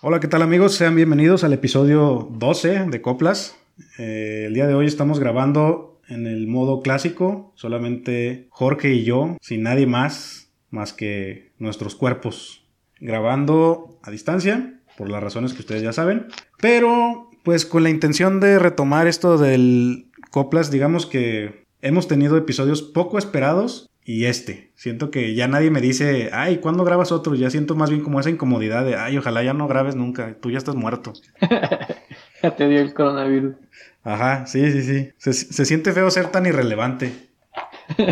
Hola, ¿qué tal amigos? Sean bienvenidos al episodio 12 de Coplas. Eh, el día de hoy estamos grabando en el modo clásico, solamente Jorge y yo, sin nadie más, más que nuestros cuerpos, grabando a distancia, por las razones que ustedes ya saben, pero pues con la intención de retomar esto del Coplas, digamos que hemos tenido episodios poco esperados y este. Siento que ya nadie me dice, ay, ¿cuándo grabas otro? Ya siento más bien como esa incomodidad de, ay, ojalá ya no grabes nunca, tú ya estás muerto. ya te dio el coronavirus. Ajá, sí, sí, sí. Se, se siente feo ser tan irrelevante.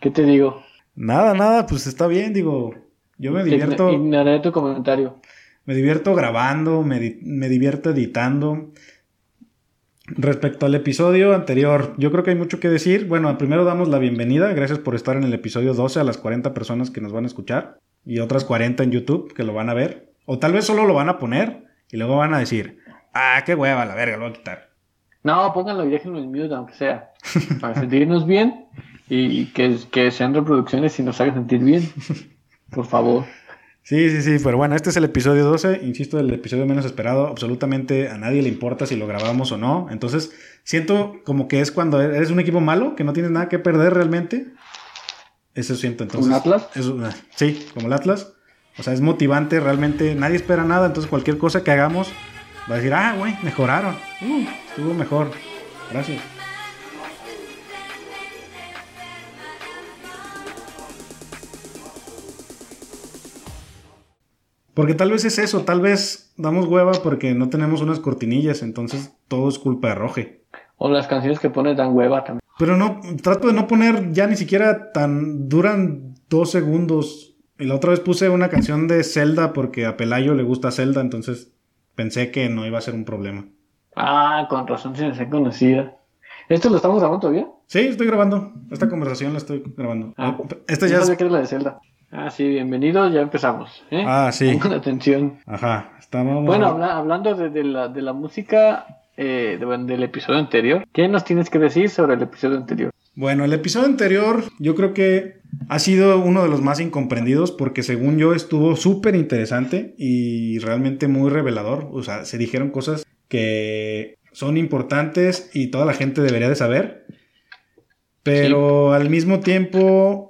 ¿Qué te digo? Nada, nada, pues está bien, digo. Yo me divierto. Ignoraré tu comentario. Me divierto grabando, me, me divierto editando. Respecto al episodio anterior, yo creo que hay mucho que decir. Bueno, primero damos la bienvenida. Gracias por estar en el episodio 12 a las 40 personas que nos van a escuchar y otras 40 en YouTube que lo van a ver. O tal vez solo lo van a poner y luego van a decir, ah, qué hueva, la verga, lo voy a quitar. No, pónganlo y déjenlo en mute, aunque sea. Para sentirnos bien y que, que sean reproducciones y nos hagan sentir bien. Por favor. Sí, sí, sí, pero bueno, este es el episodio 12, insisto, el episodio menos esperado, absolutamente a nadie le importa si lo grabamos o no, entonces siento como que es cuando eres un equipo malo, que no tienes nada que perder realmente, eso siento entonces. ¿Un Atlas? sí, como el Atlas, o sea, es motivante, realmente nadie espera nada, entonces cualquier cosa que hagamos va a decir, ah, güey, mejoraron, uh, estuvo mejor, gracias. Porque tal vez es eso, tal vez damos hueva porque no tenemos unas cortinillas, entonces todo es culpa de Roge. O las canciones que pones dan hueva también. Pero no, trato de no poner ya ni siquiera tan. duran dos segundos. Y la otra vez puse una canción de Zelda porque a Pelayo le gusta Zelda, entonces pensé que no iba a ser un problema. Ah, con razón se me conocida. ¿Esto lo estamos grabando todavía? Sí, estoy grabando. Esta conversación la estoy grabando. Ah, Esta ya es... que es la de Zelda. Ah, sí, bienvenidos, ya empezamos. ¿eh? Ah, sí. Con atención. Ajá, estamos. Bueno, hablando de, la, de la música eh, del episodio anterior, ¿qué nos tienes que decir sobre el episodio anterior? Bueno, el episodio anterior yo creo que ha sido uno de los más incomprendidos porque según yo estuvo súper interesante y realmente muy revelador. O sea, se dijeron cosas que son importantes y toda la gente debería de saber. Pero al mismo tiempo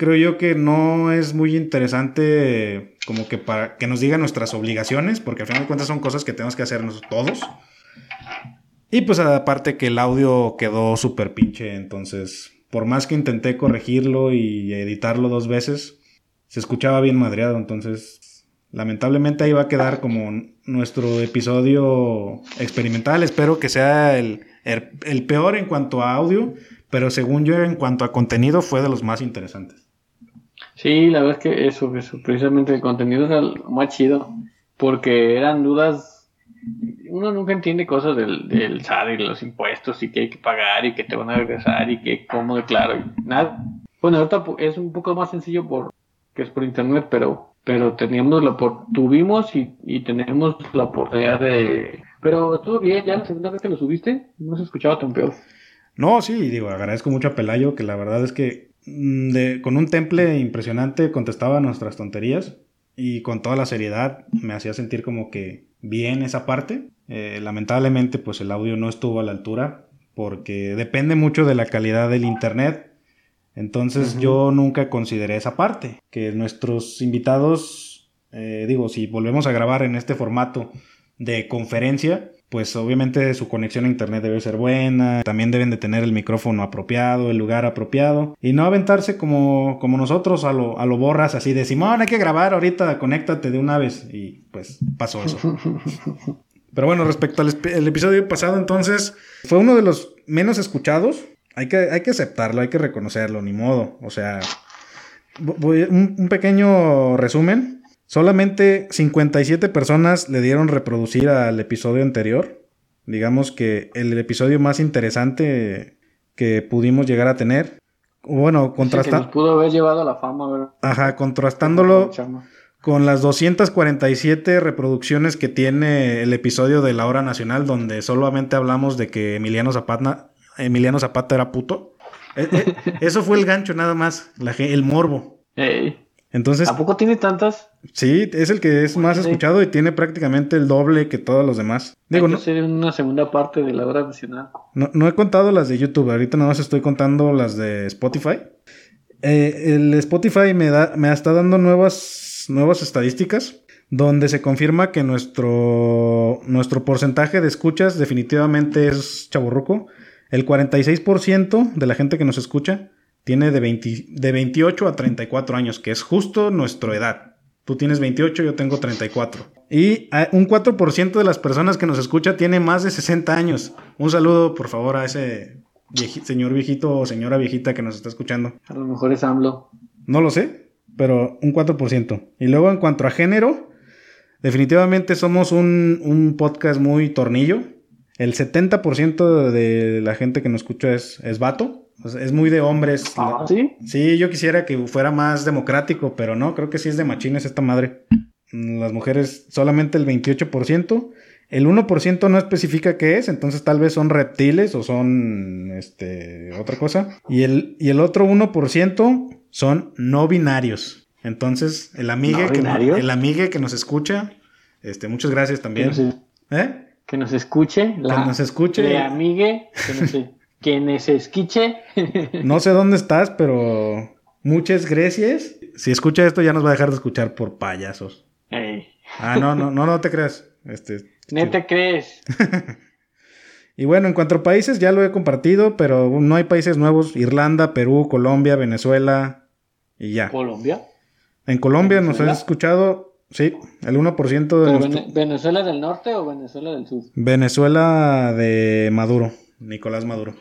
creo yo que no es muy interesante como que para que nos digan nuestras obligaciones, porque al final de cuentas son cosas que tenemos que hacernos todos. Y pues aparte que el audio quedó súper pinche, entonces por más que intenté corregirlo y editarlo dos veces, se escuchaba bien madreado, entonces lamentablemente ahí va a quedar como nuestro episodio experimental, espero que sea el, el peor en cuanto a audio, pero según yo en cuanto a contenido fue de los más interesantes. Sí, la verdad es que eso, eso precisamente el contenido era más chido, porque eran dudas, uno nunca entiende cosas del, del y los impuestos y que hay que pagar y que te van a regresar y que cómo declaro y nada. Bueno, ahorita es un poco más sencillo por que es por internet, pero pero teníamos la por, tuvimos y, y tenemos la oportunidad de pero estuvo bien, ya la segunda vez que lo subiste, no se escuchaba tan peor. No, sí, digo, agradezco mucho a Pelayo, que la verdad es que de, con un temple impresionante contestaba nuestras tonterías y con toda la seriedad me hacía sentir como que bien esa parte. Eh, lamentablemente pues el audio no estuvo a la altura porque depende mucho de la calidad del internet. Entonces yo nunca consideré esa parte, que nuestros invitados, eh, digo, si volvemos a grabar en este formato de conferencia, pues obviamente su conexión a internet debe ser buena, también deben de tener el micrófono apropiado, el lugar apropiado y no aventarse como, como nosotros a lo, a lo borras así de Simón, hay que grabar ahorita, conéctate de una vez y pues pasó eso. Pero bueno, respecto al episodio pasado entonces, fue uno de los menos escuchados, hay que, hay que aceptarlo, hay que reconocerlo, ni modo, o sea, voy, un pequeño resumen. Solamente 57 personas le dieron reproducir al episodio anterior. Digamos que el episodio más interesante que pudimos llegar a tener. Bueno, contrastando. pudo haber llevado a la fama, Ajá, contrastándolo con las 247 reproducciones que tiene el episodio de la hora nacional, donde solamente hablamos de que Emiliano Zapata, Emiliano Zapata era puto. E, e, eso fue el gancho nada más, el morbo. Entonces, ¿A poco tiene tantas? sí, es el que es más Sí. escuchado y tiene prácticamente el doble que todos los demás. Digo, Hay que no, una segunda parte de la hora nacional. no, no he contado las de YouTube, ahorita nada más estoy contando las de Spotify. Eh, el Spotify me, da, me está dando nuevas, nuevas estadísticas donde se confirma que nuestro, nuestro porcentaje de escuchas definitivamente es chaburruco. El 46% de la gente que nos escucha tiene de, 20 de 28 a 34 años, que es justo nuestra edad. Tú tienes 28, yo tengo 34. Y ah, un 4% de las personas que nos escucha tiene más de 60 años. Un saludo, por favor, a ese vieji- señor viejito o señora viejita que nos está escuchando. A lo mejor es AMLO. No lo sé, pero un 4%. Y luego en cuanto a género, definitivamente somos un, un podcast muy tornillo. El 70% de la gente que nos escucha es, es vato. Es muy de hombres. Ah, ¿sí? Sí, yo quisiera que fuera más democrático, pero no, creo que sí es de machines esta madre. Mm, Las mujeres solamente el 28%. El 1% no especifica qué es, entonces tal vez son reptiles o son este otra cosa. Y el, y el otro 1% son no binarios. Entonces, el amigue, ¿No que, no- binarios? el amigue que nos escucha, este, muchas gracias Que también. nos, es- ¿Eh? que nos escuche. La, Que nos escuche. Le amigue. Que nos, que nos esquiche. No sé dónde estás, pero muchas gracias. Si escucha esto, ya nos va a dejar de escuchar por payasos. Ah, no, no, no, no te creas. Este, ¿Neta crees? Y bueno, en cuanto a países, ya lo he compartido, pero no hay países nuevos. Irlanda, Perú, Colombia, Venezuela y ya. ¿Colombia? En Colombia nos has escuchado, sí, el 1% de ¿Pero nuestro- Vene- ¿Venezuela del norte o Venezuela del sur? Venezuela de Maduro, Nicolás Maduro.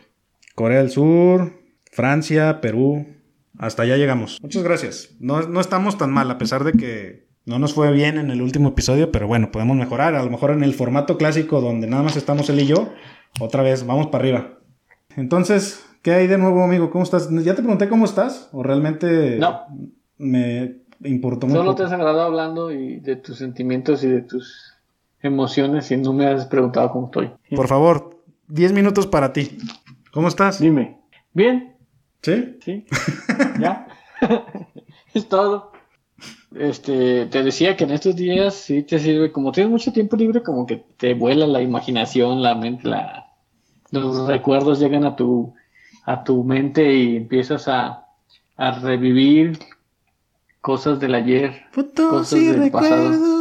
Corea del Sur, Francia, Perú. Hasta allá llegamos. Muchas gracias. No, no estamos tan mal, a pesar de que no nos fue bien en el último episodio, pero bueno, podemos mejorar. A lo mejor en el formato clásico donde nada más estamos él y yo, otra vez, vamos para arriba. Entonces, ¿qué hay de nuevo, amigo? ¿Cómo estás? ¿Ya te pregunté cómo estás? ¿O realmente No. me importó muy Solo poco? te has agradado hablando y de tus sentimientos y de tus emociones y no me has preguntado cómo estoy. Por favor, 10 minutos para ti. ¿Cómo estás? Dime. ¿Bien? ¿Sí? ¿Sí? ¿Ya? es todo. Este, te decía que en estos días sí te sirve, como tienes mucho tiempo libre, como que te vuela la imaginación, la mente, la, los recuerdos llegan a tu, a tu mente y empiezas a, a revivir cosas del ayer. Fotos Cosas y del pasado.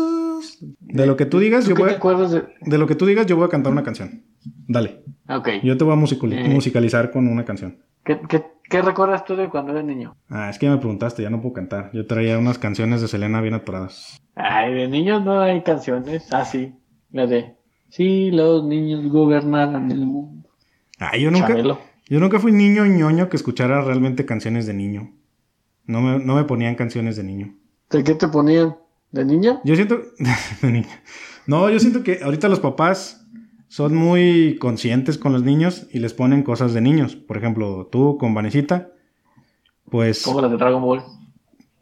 De lo que tú digas, ¿Tú yo voy a, de...? de lo que tú digas, yo voy a cantar una canción. Dale. Ok. Yo te voy a Eh. musicalizar con una canción. ¿Qué, qué, qué recuerdas tú de cuando eras niño? Ah, es que ya me preguntaste, ya no puedo cantar. Yo traía unas canciones de Selena bien atoradas. Ay, de niños no hay canciones. Ah, sí. La de... Si los niños gobernaran el mundo. Ah, yo nunca, Chabelo. yo nunca fui niño ñoño que escuchara realmente canciones de niño. No me, no me ponían canciones de niño. ¿De qué te ponían? ¿De niño? Yo siento. de. No, yo siento que ahorita los papás son muy conscientes con los niños y les ponen cosas de niños. Por ejemplo, tú con Vanesita, pues Como las de Dragon Ball.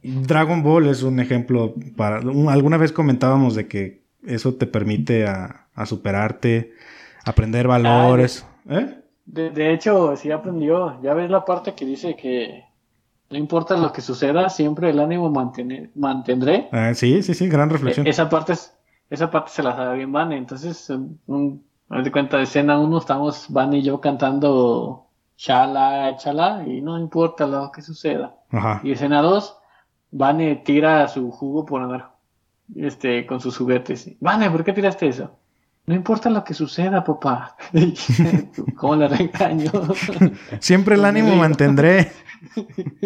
Dragon Ball es un ejemplo para. un- alguna vez comentábamos de que eso te permite a, a superarte, aprender valores. ¿Eh? De, de hecho, sí aprendió. Ya ves la parte que dice que no importa lo que suceda, siempre el ánimo mantene- mantendré. Ah, sí, sí, sí, gran reflexión. E- esa parte es- esa parte se la sabe bien Van. Entonces, un, un- haz de cuenta de escena uno, estamos Van y yo cantando chala, chala, y no importa lo que suceda. Ajá. Y escena 2, Vane tira su jugo por andar este, con sus juguetes. Vane, ¿por qué tiraste eso? No importa lo que suceda, papá. ¿Cómo le regaño? Siempre el ánimo digo. mantendré.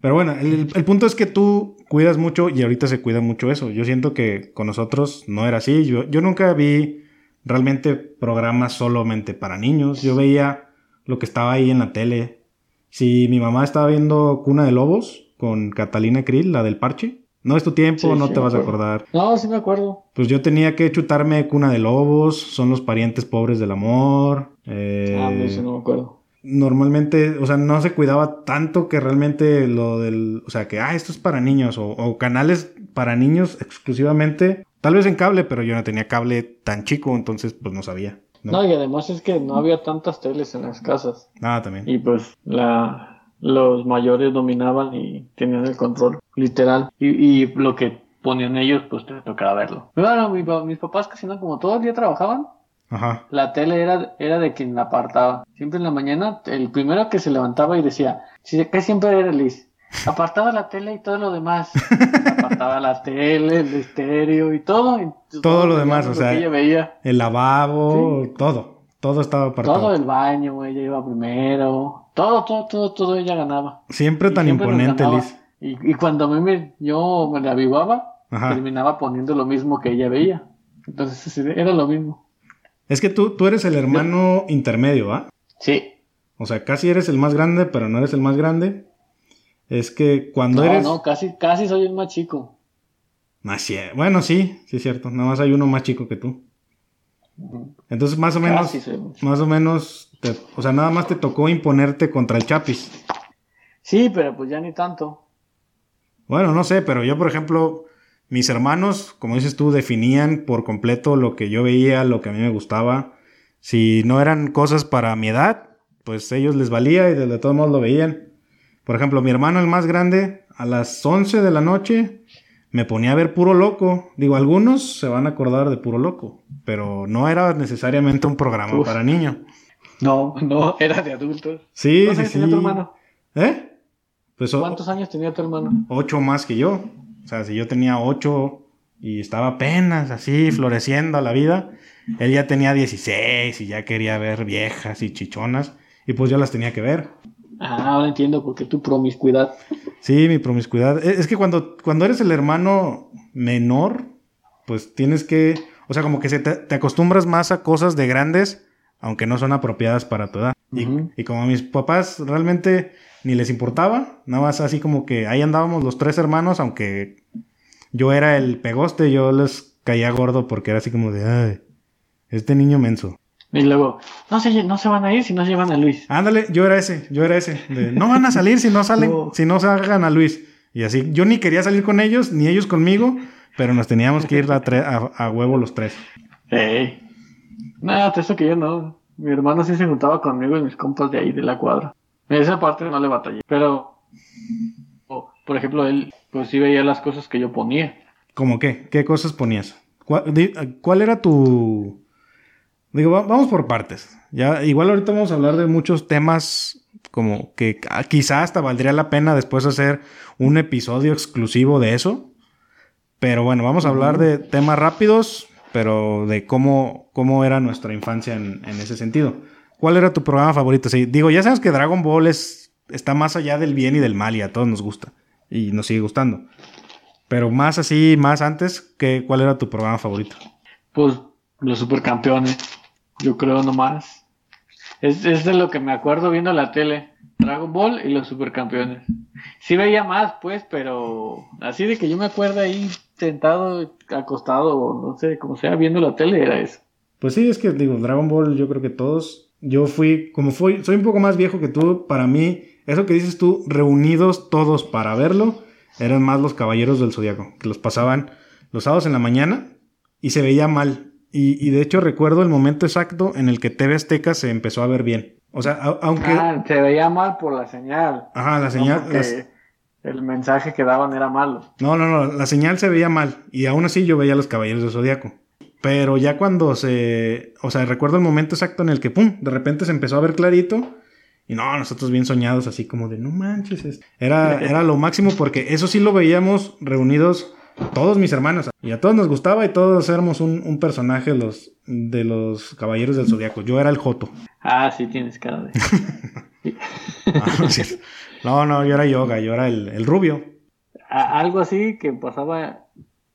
Pero bueno, el, el punto es que tú cuidas mucho y ahorita se cuida mucho eso. Yo siento que con nosotros no era así. Yo, yo nunca vi realmente programas solamente para niños. Yo veía lo que estaba ahí en la tele. Si mi mamá estaba viendo Cuna de Lobos con Catalina Krill, la del parche, no es tu tiempo, Sí, no sí, te vas a acordar. no, sí me acuerdo. Pues yo tenía que chutarme Cuna de Lobos, son los parientes pobres del amor. eh, Ah, no, eso no me acuerdo. normalmente, o sea, no se cuidaba tanto que realmente lo del, o sea, que, ah, esto es para niños o, o canales para niños exclusivamente, tal vez en cable, pero yo no tenía cable tan chico, entonces pues no sabía. ¿no? No, y además es que no había tantas teles en las casas. Nada también. Y pues la, los mayores dominaban y tenían el control. literal. Y, y lo que ponían ellos, pues te tocaba verlo. Bueno, mi mis papás casi no, como todo el día trabajaban, Ajá. la tele era, era de quien la apartaba. Siempre en la mañana, el primero que se levantaba y decía, sí, que siempre era Liz. Apartaba la tele y todo lo demás. Apartaba la tele, el estéreo y todo. y Todo lo demás, o sea, veía. El lavabo, todo. Todo estaba apartado. Todo el baño, ella iba primero. Todo, todo, todo, todo ella ganaba. Siempre Y tan siempre imponente. Liz. Y, y cuando a mí me, yo me la avivaba, Ajá. terminaba poniendo lo mismo que ella veía. Entonces era lo mismo. Es que tú, tú eres el hermano intermedio, ¿ah? Sí. O sea, casi eres el más grande, pero no eres el más grande. Es que cuando No, eres... no, casi, casi soy el más chico. Más Bueno, sí, sí es cierto. Nada más hay uno más chico que tú. Entonces, más o menos... Casi soy el más o menos... te- o sea, nada más te tocó imponerte contra el Chapis. Sí, pero pues ya ni tanto. Bueno, no sé, pero yo, por ejemplo, mis hermanos, como dices tú, definían por completo lo que yo veía, lo que a mí me gustaba. Si no eran cosas para mi edad, pues ellos les valía y de, de todos modos lo veían. Por ejemplo, mi hermano, el más grande, a las 11 de la noche me ponía a ver puro loco. Digo, algunos se van a acordar de puro loco, pero no era necesariamente un programa Uf. para niños. No, no, era de adultos. Sí, ¿Cuántos sí, años sí. tenía tu hermano? ¿Eh? Pues o- ¿Cuántos años tenía tu hermano? ocho más que yo. O sea, si yo tenía ocho y estaba apenas así floreciendo a la vida, él ya tenía 16 y ya quería ver viejas y chichonas y pues yo las tenía que ver. Ah, ahora entiendo por qué tu promiscuidad. Sí, mi promiscuidad. E- Es que cuando, cuando eres el hermano menor, pues tienes que, o sea, como que se te, te acostumbras más a cosas de grandes, aunque no son apropiadas para tu edad. Y- como a mis papás realmente ni les importaba, nada más así como que ahí andábamos los tres hermanos, aunque yo era el pegoste, yo les caía gordo porque era así como de, ay, este niño menso. Y luego, no se, no se van a ir si no llevan a Luis. Ándale, yo era ese, yo era ese. de, no van a salir si no salen, No. si no salgan a Luis. Y así, yo ni quería salir con ellos, ni ellos conmigo, pero nos teníamos que ir a, tre- a- a huevo los tres. Ey. Nada, eso que yo no. Mi hermano sí se juntaba conmigo y mis compas de ahí, de la cuadra. Esa parte no le batallé. Pero, o, por ejemplo, él, pues sí veía las cosas que yo ponía. ¿Cómo qué? ¿Qué cosas ponías? ¿Cuál, era tu...? Digo, va- vamos por partes. Ya, igual ahorita vamos a hablar de muchos temas como que ah, quizá hasta valdría la pena después hacer un episodio exclusivo de eso. Pero bueno, vamos a hablar de temas rápidos, pero de cómo, cómo era nuestra infancia en, en ese sentido. ¿Cuál era tu programa favorito? Sí, digo, ya sabes que Dragon Ball es, está más allá del bien y del mal y a todos nos gusta. Y nos sigue gustando. Pero más así, más antes, ¿qué, ¿cuál era tu programa favorito? Pues los supercampeones. Yo creo nomás. Es, es de lo que me acuerdo viendo la tele. Dragon Ball y los supercampeones. Sí veía más, pues, pero así de que yo me acuerdo ahí sentado, acostado, o no sé, como sea, viendo la tele, era eso. Pues sí, es que digo, Dragon Ball, yo creo que todos. Yo fui, como fui, soy un poco más viejo que tú, para mí, eso que dices tú, reunidos todos para verlo, eran más los Caballeros del Zodiaco, que los pasaban los sábados en la mañana y se veía mal. Y, y de hecho recuerdo el momento exacto en el que TV Azteca se empezó a ver bien. O sea, a- aunque... Ah, se veía mal por la señal. ajá, la no señal... porque las- El mensaje que daban era malo. No, no, no, la señal se veía mal y aún así yo veía a los Caballeros del Zodiaco. Pero ya cuando se, o sea, recuerdo el momento exacto en el que pum, de repente se empezó a ver clarito y no, nosotros bien soñados así como de no manches, es-". era era lo máximo porque eso sí lo veíamos reunidos todos mis hermanos y a todos nos gustaba y todos éramos un, un personaje de los de los Caballeros del Zodiaco. Yo era el Joto. Ah, sí, tienes cara de. Ah, no, cierto. No, no, yo era Yoga, yo era el, el rubio. A- algo así que pasaba,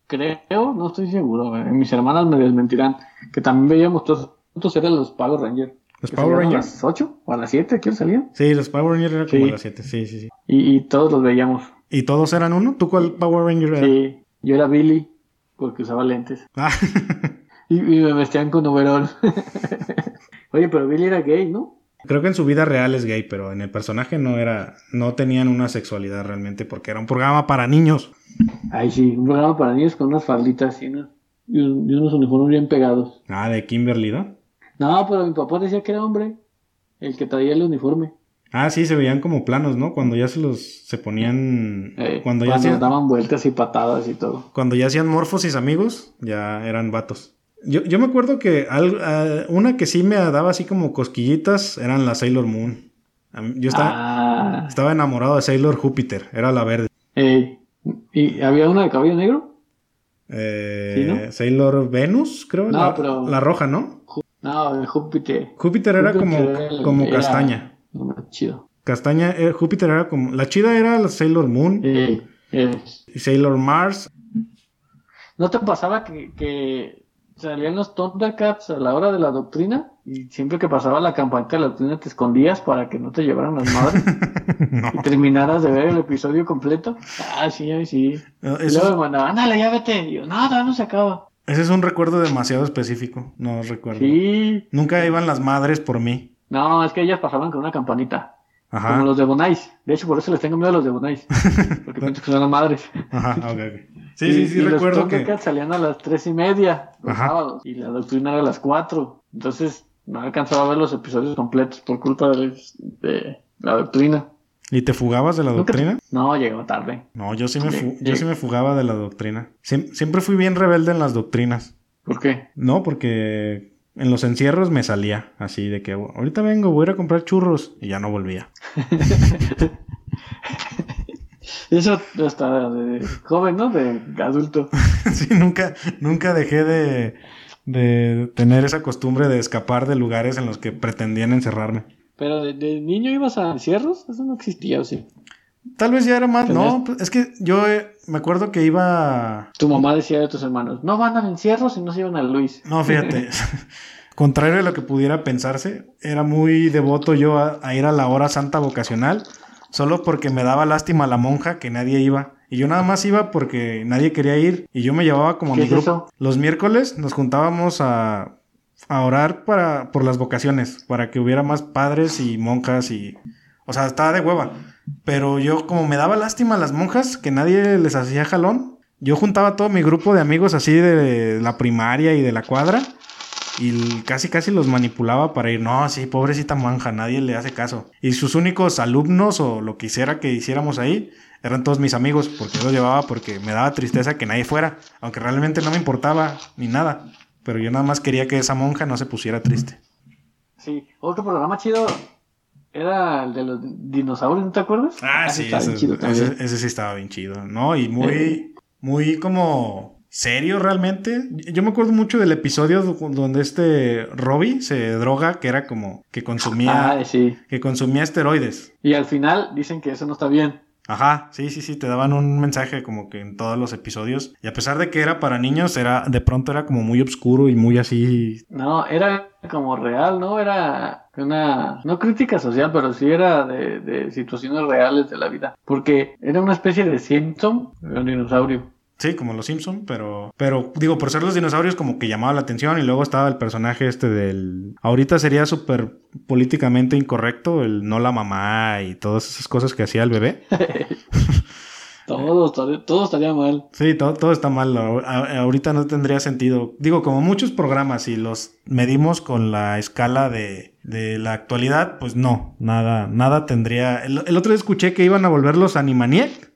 creo, no estoy seguro. eh, Mis hermanas me desmentirán. Que también veíamos todos juntos, eran los Power Rangers. Los Power Rangers. ¿A las 8 o a las 7? ¿Quién salían? Sí, los Power Rangers eran como Sí. a las 7, sí, sí, sí. Y, y todos los veíamos. ¿Y todos eran uno? ¿Tú cuál Power Ranger era? Sí, yo era Billy, porque usaba lentes. Ah, Y, y me vestían con overol. Oye, pero Billy era gay, ¿no? Creo que en su vida real es gay, pero en el personaje no era, no tenían una sexualidad realmente porque era un programa para niños. Ay, sí, un programa para niños con unas falditas y, unos- y un- y unos uniformes bien pegados. Ah, de Kimberly, ¿no? No, pero mi papá decía que era hombre, el que traía el uniforme. Ah, sí, se veían como planos, ¿no? Cuando ya se los se ponían Eh, cuando ya hacían daban vueltas y patadas y todo. cuando ya hacían morfosis amigos, ya eran vatos. Yo, yo me acuerdo que al- a- una que sí me daba así como cosquillitas eran la Sailor Moon. Yo estaba, Ah, estaba enamorado de Sailor Júpiter, era la verde. eh, ¿Y había una de cabello negro? Eh, ¿Sí, no? Sailor Venus, creo. No, la, pero- la roja, ¿no? No, el Júpiter. Júpiter era como, Júpiter era el- como era- castaña. no, chido. Castaña, eh, Júpiter era como. La chida era la Sailor Moon Eh, eh, y Sailor Mars. ¿No te pasaba que, que salían los Thundercats a la hora de la doctrina? Y siempre que pasaba la campanita de la doctrina te escondías para que no te llevaran las madres no, y terminaras de ver el episodio completo. Ah, sí, sí. no, Y luego me mandaban, ándale, ya vete. Y yo, no, todavía no se acaba. ese es un recuerdo demasiado específico. No recuerdo. Sí. Nunca iban las madres por mí. No, es que ellas pasaban con una campanita. Ajá. Como los de Bonais. De hecho, por eso les tengo miedo a los de Bonais. Porque pienso que son las madres. Ajá, ok, ok. Sí, Y- sí, sí, y recuerdo los que. Salían a las tres y media los Ajá. sábados. Y la doctrina era a las cuatro. Entonces, no alcanzaba a ver los episodios completos por culpa de, de la doctrina. ¿Y te fugabas de la doctrina? No, llegaba tarde. No, yo sí me, fu- yo sí. me fugaba de la doctrina. Siem- siempre fui bien rebelde en las doctrinas. ¿Por qué? No, porque en los encierros me salía así de que ahorita vengo, voy a ir a comprar churros y ya no volvía. Eso hasta de joven, ¿no? De adulto. sí, nunca, nunca dejé de, de tener esa costumbre de escapar de lugares en los que pretendían encerrarme. Pero de, de niño ibas a encierros, eso no existía, ¿o sí? Tal vez ya era más, no, pues, es que yo eh, me acuerdo que iba... Tu mamá decía de tus hermanos, no van al encierro si no se iban a Luis. No, fíjate, contrario a lo que pudiera pensarse, era muy devoto yo a, a ir a la hora santa vocacional, solo porque me daba lástima la monja que nadie iba. Y yo nada más iba porque nadie quería ir y yo me llevaba como a ¿Qué mi es grupo. eso? Los miércoles nos juntábamos a, a orar para, por las vocaciones, para que hubiera más padres y monjas y... O sea, estaba de hueva. Pero yo como me daba lástima a las monjas, que nadie les hacía jalón, yo juntaba todo mi grupo de amigos así de la primaria y de la cuadra y casi casi los manipulaba para ir, no, sí, pobrecita monja, nadie le hace caso. Y sus únicos alumnos o lo que hiciera que hiciéramos ahí eran todos mis amigos, porque yo los llevaba porque me daba tristeza que nadie fuera, aunque realmente no me importaba ni nada. Pero yo nada más quería que esa monja no se pusiera triste. Sí, otro programa chido era el de los dinosaurios, ¿no te acuerdas? Ah, Ese sí, ese, sí estaba bien chido, ¿no? Y muy, muy como serio realmente. Yo me acuerdo mucho del episodio do- donde este Robbie se droga, que era como que consumía, Ah, sí. que consumía esteroides. Y al final dicen que eso no está bien. Ajá, sí, sí, sí, te daban un mensaje como que en todos los episodios. Y a pesar de que era para niños, era, de pronto era como muy oscuro y muy así. No, era como real, ¿no? Era una, no crítica social, pero sí era de, de situaciones reales de la vida. Porque era una especie de Simpson, un dinosaurio. Sí, como los Simpson, pero pero digo, por ser los dinosaurios como que llamaba la atención y luego estaba el personaje este del ahorita sería súper políticamente incorrecto, el no la mamá y todas esas cosas que hacía el bebé. Todo, estaría- todo estaría mal. Sí, todo, todo está mal. a- ahorita no tendría sentido. Digo, como muchos programas, si los medimos con la escala de, de la actualidad, pues no, nada, nada tendría. El, el otro día escuché que iban a volver los Animaniac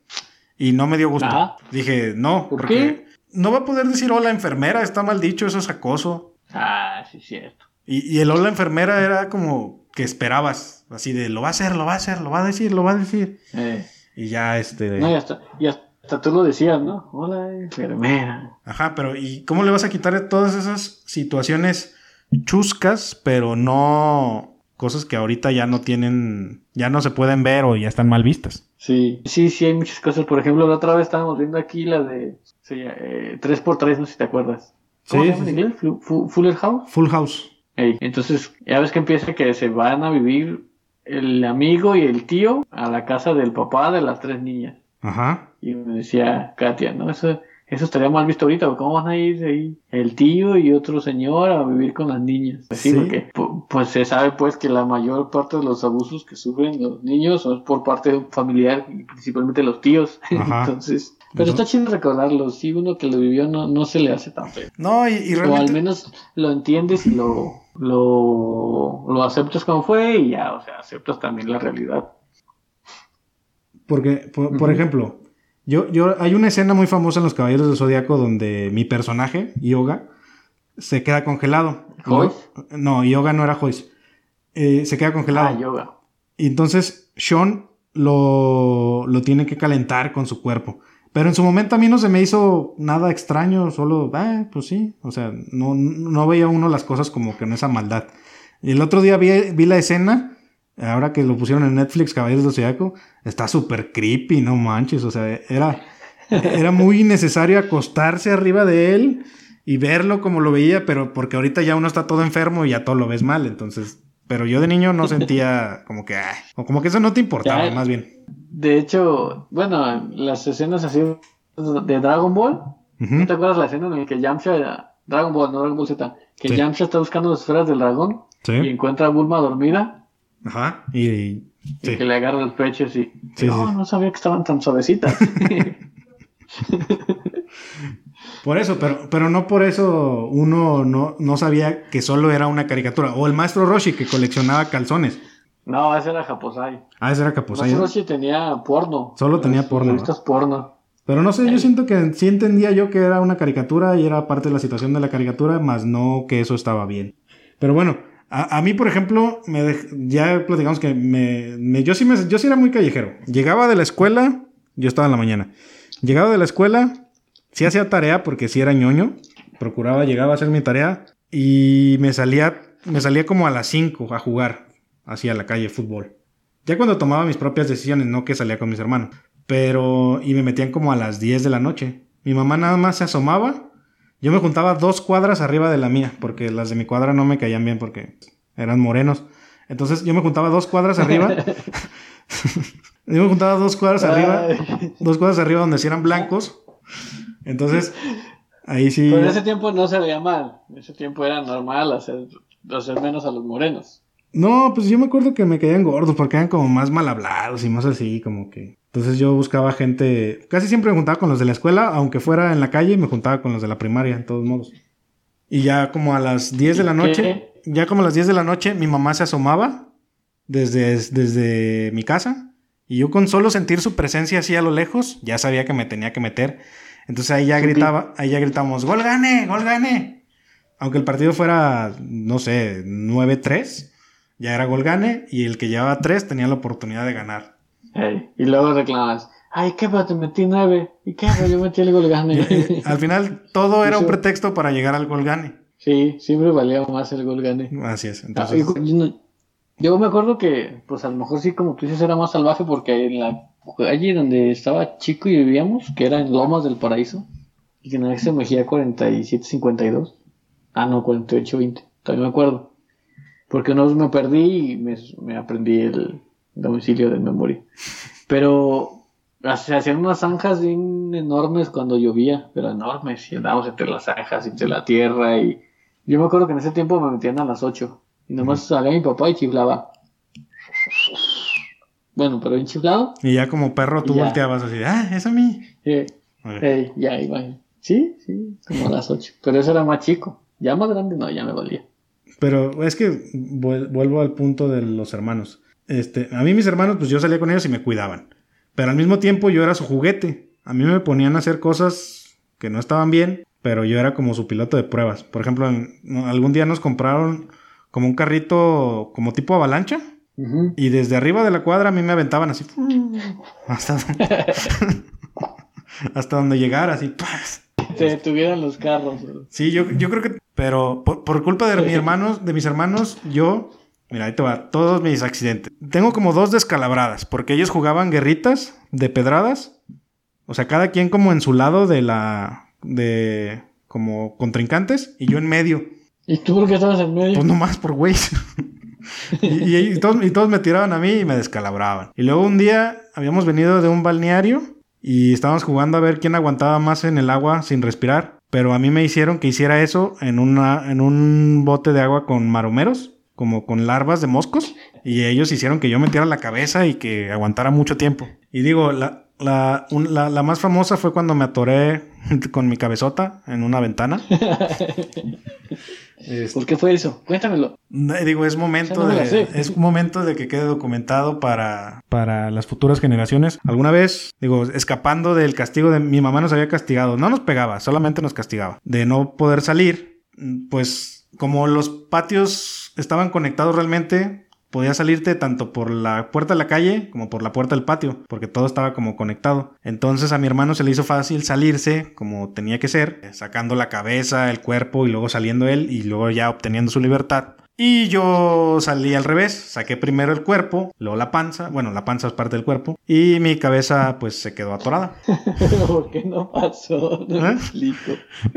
y no me dio gusto. Ajá. Dije, no, ¿Por porque qué? no va a poder decir hola enfermera, está mal dicho, eso es acoso. Ah, sí, cierto. Y, y el hola enfermera era como que esperabas, así de lo va a hacer, lo va a hacer, lo va a decir, lo va a decir. Eh, Y ya este. no, y hasta, y hasta tú lo decías, ¿no? Hola, enfermera. Ajá, pero ¿y cómo le vas a quitar todas esas situaciones chuscas, pero no cosas que ahorita ya no tienen, ya no se pueden ver o ya están mal vistas? Sí, sí, sí, hay muchas cosas. Por ejemplo, la otra vez estábamos viendo aquí la de sí, eh, 3x3, no sé si te acuerdas. ¿Cómo Sí, se llama sí, en sí. inglés? Fuller House. Full House. Entonces, ya ves que empieza que se van a vivir el amigo y el tío a la casa del papá de las tres niñas. Ajá. Y me decía Katia, ¿no? Eso, eso estaría mal visto ahorita, ¿cómo van a ir ahí el tío y otro señor a vivir con las niñas? Pues sí, Sí. porque pu- pues se sabe pues que la mayor parte de los abusos que sufren los niños son por parte familiar principalmente los tíos. Ajá. Entonces, Pero está chido recordarlo. Si uno que lo vivió no, no se le hace tan feo. No, y, y O realmente... al menos lo entiendes y lo, lo, lo aceptas como fue y ya, o sea, aceptas también la realidad. Porque, por, por ejemplo, yo, yo, hay una escena muy famosa en Los Caballeros del Zodíaco donde mi personaje, Yoga, se queda congelado. ¿Joyce? No, Yoga no era Joyce. Eh, se queda congelado. Ah, yoga. Y entonces Sean lo, lo tiene que calentar con su cuerpo. Pero en su momento a mí no se me hizo nada extraño, solo, ah, pues sí. O sea, no, no veía uno las cosas como que en esa maldad. Y el otro día vi, vi la escena, ahora que lo pusieron en Netflix, Caballeros del Zodiaco, está súper creepy, no manches. O sea, era, era muy necesario acostarse arriba de él y verlo como lo veía, pero porque ahorita ya uno está todo enfermo y ya todo lo ves mal, entonces... Pero yo de niño no sentía como que, ay, o como que eso no te importaba, Ya, más bien. De hecho, bueno, las escenas así de Dragon Ball. ¿no te acuerdas la escena en la que Yamcha, Dragon Ball, no Dragon Ball Z, que Sí. Yamcha está buscando las esferas del dragón Sí. y encuentra a Bulma dormida Ajá. Y, y- sí. y que le agarra el pecho así. Sí, no, sí. no sabía que estaban tan suavecitas. Por eso, pero, pero no por eso uno no, no sabía que solo era una caricatura. O el maestro Roshi que coleccionaba calzones. no, ese era Japosai. Ah, ese era Capuzai. Master Roshi tenía porno. Solo tenía porno, porno. Pero no sé, yo siento que sí entendía yo que era una caricatura y era parte de la situación de la caricatura, más no que eso estaba bien. Pero bueno, a, mí, por ejemplo, me dej- ya platicamos que me, yo, sí me, yo era muy callejero. Llegaba de la escuela, yo estaba en la mañana. Llegaba de la escuela, sí hacía tarea porque sí era ñoño. Procuraba, llegaba a hacer mi tarea y me salía, me salía como a las 5 a jugar, hacia la calle, fútbol. Ya cuando tomaba mis propias decisiones, no que salía con mis hermanos. Pero, y me metían como a las 10 de la noche. Mi mamá nada más se asomaba. Yo me juntaba dos cuadras arriba de la mía, porque las de mi cuadra no me caían bien porque eran morenos. Entonces yo me juntaba dos cuadras arriba. yo me juntaba dos cuadras arriba. Dos cuadras arriba donde sí eran blancos. Entonces, ahí sí. Pero en ese tiempo no se veía mal. En ese tiempo era normal hacer, hacer menos a los morenos. No, pues yo me acuerdo que me caían gordos porque eran como más mal hablados y más así, como que. Entonces yo buscaba gente. Casi siempre me juntaba con los de la escuela, aunque fuera en la calle, me juntaba con los de la primaria, en todos modos. Y ya como a las 10 de la noche, ya como a las 10 de la noche, mi mamá se asomaba desde, desde mi casa. Y yo con solo sentir su presencia así a lo lejos, ya sabía que me tenía que meter. Entonces ahí ya gritaba, ahí ya gritábamos, ¡Gol gane! ¡Gol gane! Aunque el partido fuera, no sé, 9-3, ya era gol gane y el que llevaba 3 tenía la oportunidad de ganar. Y luego reclamas. Ay, qué pa, te metí nueve. ¿Y qué yo metí el gol gane. Eh, Al final todo era un pretexto para llegar al gol gane. sí, siempre valía más el gol gane. Así es. Ah, Entonces, yo, me acuerdo que, pues a lo mejor sí, como tú dices, era más salvaje porque en la allí donde estaba chico y vivíamos, que era en Lomas del Paraíso, y que en se Mejía 4752. Ah, no, 4820. Todavía me acuerdo. Porque una vez me perdí y me, me aprendí el domicilio de memoria. Pero se hacían unas zanjas bien enormes cuando llovía, pero enormes, y andábamos entre las zanjas, entre la tierra, y yo me acuerdo que en ese tiempo me metían a las 8, y nomás salía mi papá y chiflaba. Bueno, pero bien chiflado, y ya como perro tú Ya. volteabas así, ah, es a mí. eh, eh, ya iba. Sí, sí, como a las 8, pero eso era más chico, ya más grande no, ya me valía. Pero es que vuel- vuelvo al punto de los hermanos. Este, a mí mis hermanos, pues yo salía con ellos y me cuidaban. Pero al mismo tiempo yo era su juguete. A mí me ponían a hacer cosas que no estaban bien, pero yo era como su piloto de pruebas. Por ejemplo, en- algún día nos compraron como un carrito como tipo avalancha. Y desde arriba de la cuadra a mí me aventaban así. Hasta, hasta donde llegara, así. ¡paz! Se detuvieron los carros. bro. Sí, yo, yo creo que. Pero por, por culpa de mis hermanos, de mis hermanos, yo. Mira, ahí te va. Todos mis accidentes. Tengo como dos descalabradas. Porque ellos jugaban guerritas de pedradas. O sea, cada quien como en su lado de la. de. como contrincantes. Y yo en medio. ¿Y tú por qué estabas en medio? Pues nomás por güey. y, y- y todos, y todos me tiraban a mí y me descalabraban. Y luego un día habíamos venido de un balneario y estábamos jugando a ver quién aguantaba más en el agua sin respirar. Pero a mí me hicieron que hiciera eso en, una, en un bote de agua con maromeros, como con larvas de moscos. Y ellos hicieron que yo metiera la cabeza y que aguantara mucho tiempo. Y digo, la, La, la, más famosa fue cuando me atoré con mi cabezota en una ventana. ¿Por qué fue eso? Cuéntamelo. Digo, es momento, de, es momento de que quede documentado para, para las futuras generaciones. Alguna vez, digo, escapando del castigo de mi mamá nos había castigado. No nos pegaba, solamente nos castigaba. De no poder salir, pues como los patios estaban conectados realmente, podías salirte tanto por la puerta de la calle como por la puerta del patio, porque todo estaba como conectado. Entonces a mi hermano se le hizo fácil salirse como tenía que ser, sacando la cabeza, el cuerpo y luego saliendo él y luego ya obteniendo su libertad. Y yo salí al revés, saqué primero el cuerpo, luego la panza, bueno, la panza es parte del cuerpo, y mi cabeza pues se quedó atorada. ¿Por qué no pasó? No, ¿Eh?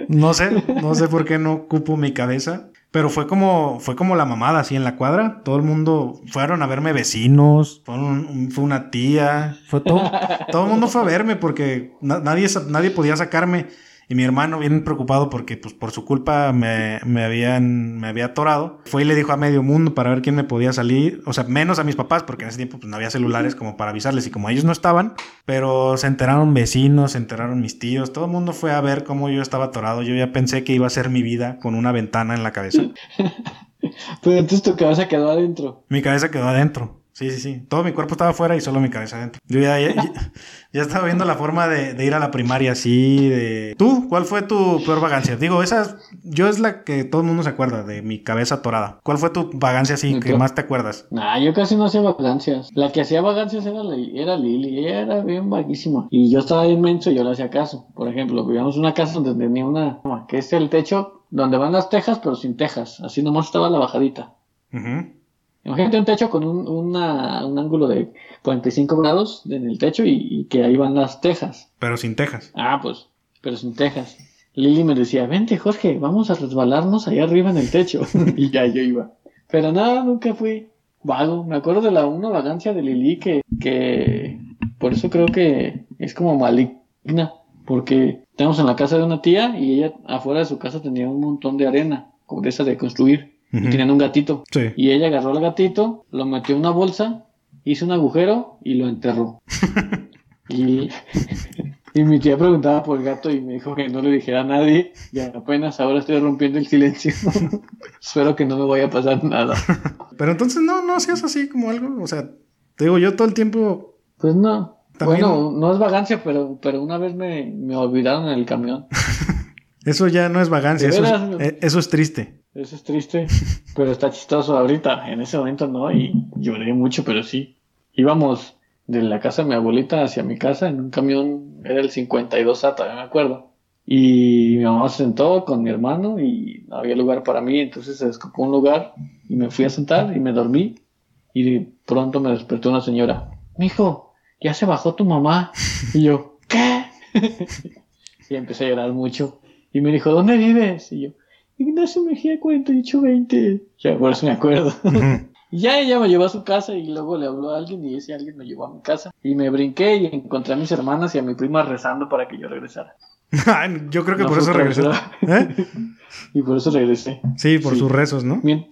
no sé, no sé por qué no ocupo mi cabeza. Pero fue como, fue como la mamada así en la cuadra. Todo el mundo fueron a verme vecinos, fue, fue una tía, fue todo. todo el mundo fue a verme porque nadie, nadie podía sacarme. Y mi hermano, bien preocupado porque pues por su culpa me, me, habían, me había atorado, fue y le dijo a medio mundo para ver quién me podía salir. O sea, menos a mis papás porque en ese tiempo pues, no había celulares como para avisarles y como ellos no estaban. Pero se enteraron vecinos, se enteraron mis tíos. Todo el mundo fue a ver cómo yo estaba atorado. Yo ya pensé que iba a ser mi vida con una ventana en la cabeza. Pero entonces tu cabeza quedó adentro. Mi cabeza quedó adentro. Sí, sí, sí. Todo mi cuerpo estaba afuera y solo mi cabeza adentro. Yo ya, ya, estaba viendo la forma de, ir a la primaria así, de... ¿Tú? ¿Cuál fue tu peor vagancia? Digo, esa yo es la que todo el mundo se acuerda, de mi cabeza atorada. ¿Cuál fue tu vagancia así que más te acuerdas? Nah, yo casi no hacía vagancias. La que hacía vagancias era, era Lili, ella era bien vaguísima. Y yo estaba inmenso y yo le hacía caso. Por ejemplo, vivíamos una casa donde tenía una... que es el techo donde van las tejas, pero sin tejas. Así nomás estaba la bajadita. Ajá. Imagínate un techo con un, un ángulo de 45 grados en el techo y, que ahí van las tejas. Pero sin tejas. Ah, pues, pero sin tejas. Lili me decía, vente Jorge, vamos a resbalarnos ahí arriba en el techo. y ya yo iba. Pero nada, nunca fui vago. Me acuerdo de la una vagancia de Lili que, que por eso creo que es como maligna. Porque estamos en la casa de una tía y ella afuera de su casa tenía un montón de arena, como de esa de construir y tenían un gatito. Y ella agarró al gatito, lo metió en una bolsa, hizo un agujero y lo enterró. y, y mi tía preguntaba por el gato y me dijo que no le dijera a nadie. Y apenas ahora estoy rompiendo el silencio. Espero que no me vaya a pasar nada. Pero entonces no, no hacías así como algo. O sea, te digo, yo todo el tiempo. Pues no. Bueno, no es vagancia, pero, pero una vez me, me olvidaron en el camión. eso ya no es vagancia, eso eh, eso es triste. Eso es triste, pero está chistoso ahorita. En ese momento no, y lloré mucho, pero sí. Íbamos de la casa de mi abuelita hacia mi casa en un camión, era el 52A, todavía me acuerdo. Y mi mamá se sentó con mi hermano y no había lugar para mí, entonces se escapó un lugar y me fui a sentar y me dormí. Y de pronto me despertó una señora. Mijo, ya se bajó tu mamá. Y yo, ¿qué? y empecé a llorar mucho. Y me dijo, ¿dónde vives? Y yo, Ignacio Mejía 4820. Ya por eso me acuerdo. y ya ella me llevó a su casa y luego le habló a alguien y ese alguien me llevó a mi casa. Y me brinqué y encontré a mis hermanas y a mi prima rezando para que yo regresara. yo creo que por eso regresé. ¿Eh? y por eso regresé. Sí, por sus rezos, ¿no? Bien.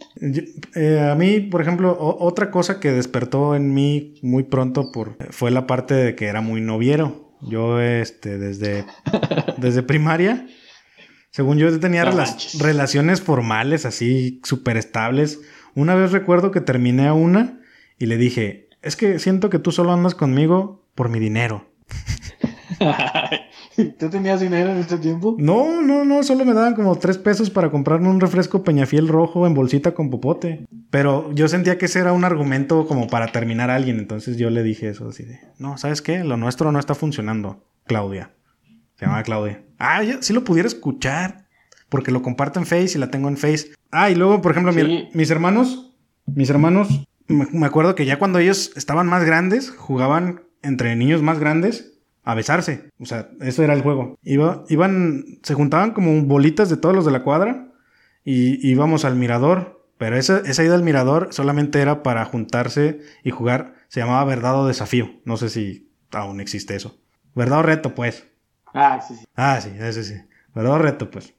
Eh, a mí, por ejemplo, otra cosa que despertó en mí muy pronto por, fue la parte de que era muy noviero. Yo, este, desde, desde primaria según yo tenía relaciones formales así súper estables. Una vez recuerdo que terminé a una y le dije, es que siento que tú solo andas conmigo por mi dinero. ¿Tú tenías dinero en este tiempo? No, no, no, solo me daban como tres pesos para comprarme un refresco Peñafiel rojo en bolsita con popote. Pero yo sentía que ese era un argumento como para terminar a alguien, entonces yo le dije eso así de, no, ¿sabes qué? Lo nuestro no está funcionando, Claudia. Se llama Claudia. Ah, ya, sí lo pudiera escuchar. Porque lo comparto en Face y la tengo en Face. Ah, y luego, por ejemplo, mis hermanos, mis hermanos, me, acuerdo que ya cuando ellos estaban más grandes, jugaban entre niños más grandes a besarse. O sea, eso era el juego. Iba, iban, se juntaban como bolitas de todos los de la cuadra y íbamos al mirador. Pero esa, esa ida al mirador solamente era para juntarse y jugar. Se llamaba verdad o desafío. No sé si aún existe eso. Verdad o reto, pues. Ah, sí, sí. Ah, sí, ese sí. ¿Verdad? Reto, pues.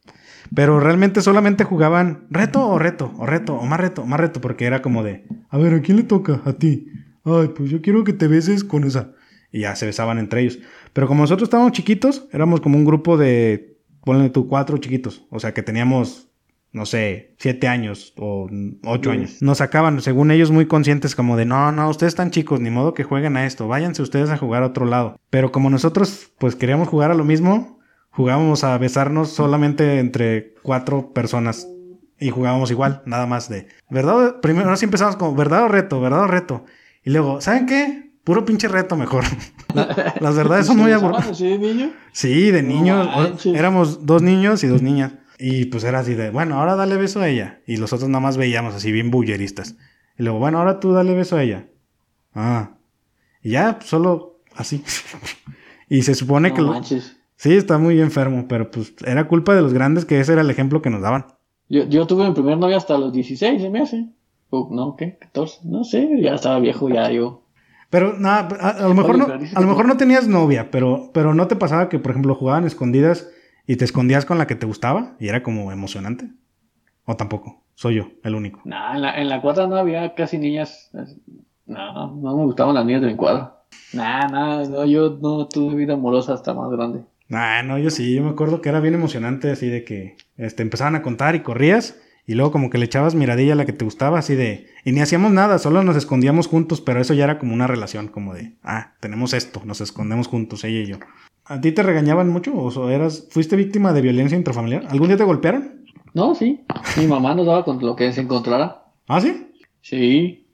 Pero realmente solamente jugaban reto o reto, o reto, o más reto, más reto, porque era como de, a ver, ¿a quién le toca? A ti. Ay, pues yo quiero que te beses con esa. Y ya se besaban entre ellos. Pero como nosotros estábamos chiquitos, éramos como un grupo de, ponle tú, cuatro chiquitos. O sea, que teníamos, no sé, siete años o ocho años. Nos sacaban, según ellos, muy conscientes como de, no, no, ustedes están chicos, ni modo que jueguen a esto, váyanse ustedes a jugar a otro lado. Pero como nosotros, pues queríamos jugar a lo mismo, jugábamos a besarnos solamente entre cuatro personas. Y jugábamos igual, nada más de, ¿verdad? Primero, así empezamos como, ¿verdad o reto? ¿Verdad o reto? Y luego, ¿saben qué? Puro pinche reto mejor. las verdades son muy aburridas. ¿Sí, de niño? Sí, de niños. Éramos dos niños y dos niñas. Y pues era así de, bueno, ahora dale beso a ella. Y los otros nada más veíamos así bien bulleristas. Y luego, bueno, ahora tú dale beso a ella. Ah. Y ya, solo así. y se supone No que... lo-. Sí, está muy enfermo, pero pues era culpa de los grandes que ese era el ejemplo que nos daban. Yo, yo tuve mi primer novia hasta los 16, se me hace. No, ¿qué? 14, no sé, ya estaba viejo ya yo. Pero nada, a, a lo mejor no, a lo mejor no tenías novia, pero, pero no te pasaba que, por ejemplo, jugaban escondidas y te escondías con la que te gustaba y era como emocionante. O tampoco, soy yo, el único. Nah, en la, en la cuadra no había casi niñas. No, no me gustaban las niñas de mi cuadra. Nah, nah, no, yo no tuve vida amorosa hasta más grande. Ah, no, yo sí, yo me acuerdo que era bien emocionante así de que este, empezaban a contar y corrías y luego como que le echabas miradilla a la que te gustaba así de... Y ni hacíamos nada, solo nos escondíamos juntos, pero eso ya era como una relación, como de, ah, tenemos esto, nos escondemos juntos, ella y yo. ¿A ti te regañaban mucho o eras, fuiste víctima de violencia intrafamiliar? ¿Algún día te golpearon? No, sí. Mi mamá nos daba con lo que se encontrara. ¿Ah, sí? Sí.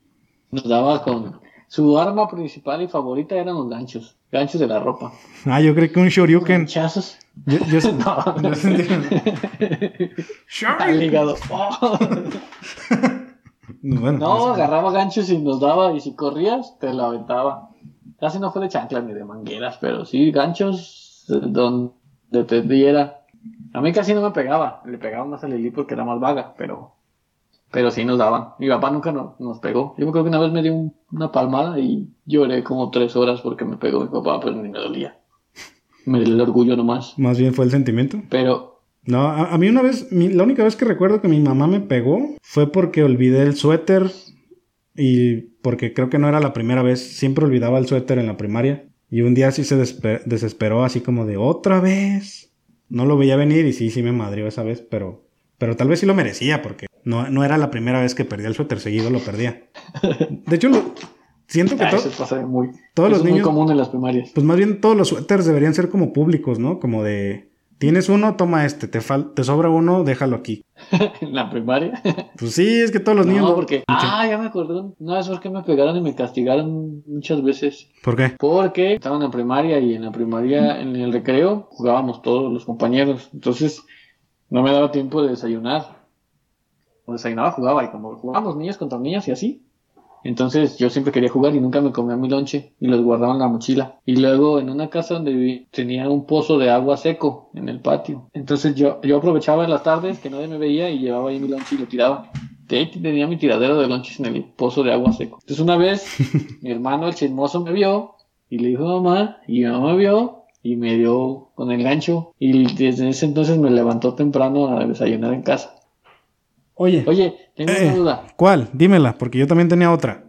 Nos daba con. Su arma principal y favorita eran los ganchos. Ganchos de la ropa. Ah, yo creo que un shoryuken. Ganchazos. Yo, yo- No. yo Al Shoryuken. hígado. Oh. Bueno, No, pues, agarraba ganchos y nos daba, y si corrías, te la aventaba. Casi no fue de chanclas ni de mangueras, pero sí ganchos donde te diera. A mí casi no me pegaba, le pegaba más a Lili porque era más vaga, pero pero sí nos daban. Mi papá nunca no- nos pegó. Yo me acuerdo que una vez me dio un- una palmada y lloré como tres horas porque me pegó mi papá, pero ni me dolía. Me dio el orgullo nomás. más bien fue el sentimiento. Pero No, a, a mí una vez, mi- la única vez que recuerdo que mi mamá me pegó fue porque olvidé el suéter y porque creo que no era la primera vez, siempre olvidaba el suéter en la primaria y un día sí se desesperó así como de otra vez. No lo veía venir y sí, sí me madrió esa vez, pero, pero tal vez sí lo merecía porque no, no era la primera vez que perdía el suéter, seguido lo perdía. De hecho, lo- siento que ah, to- eso pasa de muy, todos los eso es muy común en las primarias. pues más bien todos los suéteres deberían ser como públicos, ¿no? Como de, tienes uno, toma este, te, fal- te sobra uno, déjalo aquí. en la primaria. Pues sí, es que todos los niños... No, porque. Ah, ya me acordé. Una vez fue que me pegaron y me castigaron muchas veces. ¿Por qué? Porque estaba en la primaria y en la primaria, en el recreo, jugábamos todos los compañeros. Entonces, no me daba tiempo de desayunar. O desayunaba, jugaba. Y como jugábamos niños contra niñas y así. Entonces, yo siempre quería jugar y nunca me comía mi lonche. Y los guardaba en la mochila. Y luego, en una casa donde viví, tenía un pozo de agua seco en el patio. Entonces, yo, yo aprovechaba en las tardes que nadie me veía y llevaba ahí mi lonche y lo tiraba. De ahí tenía mi tiradero de lonches en el pozo de agua seco. Entonces, una vez, mi hermano, el chismoso, me vio y le dijo mamá, y mi mamá me vio y me dio con el gancho. Y desde ese entonces me levantó temprano a desayunar en casa. Oye, Oye, tengo Eh. una duda. ¿cuál? Dímela, porque yo también tenía otra.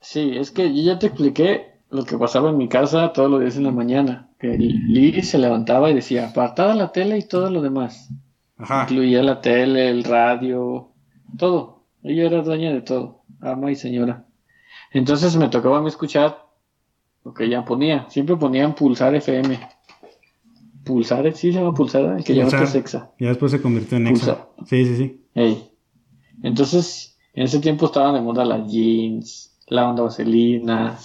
Sí, es que yo ya te expliqué lo que pasaba en mi casa todos los días en la mañana. Que Lili se levantaba y decía, apartada la tele y todo lo demás. Ajá. Incluía la tele, el radio, todo. Ella era dueña de todo, ama y señora. Entonces me tocaba a mí escuchar lo que ella ponía. Siempre ponían Pulsar FM. Pulsar, sí se llama Pulsar, el que llama Pulsar. que Sexa. Ya después se convirtió en Exa. Pulsar. Sí, sí, sí. Entonces, en ese tiempo estaban de moda las jeans, la onda vaselina,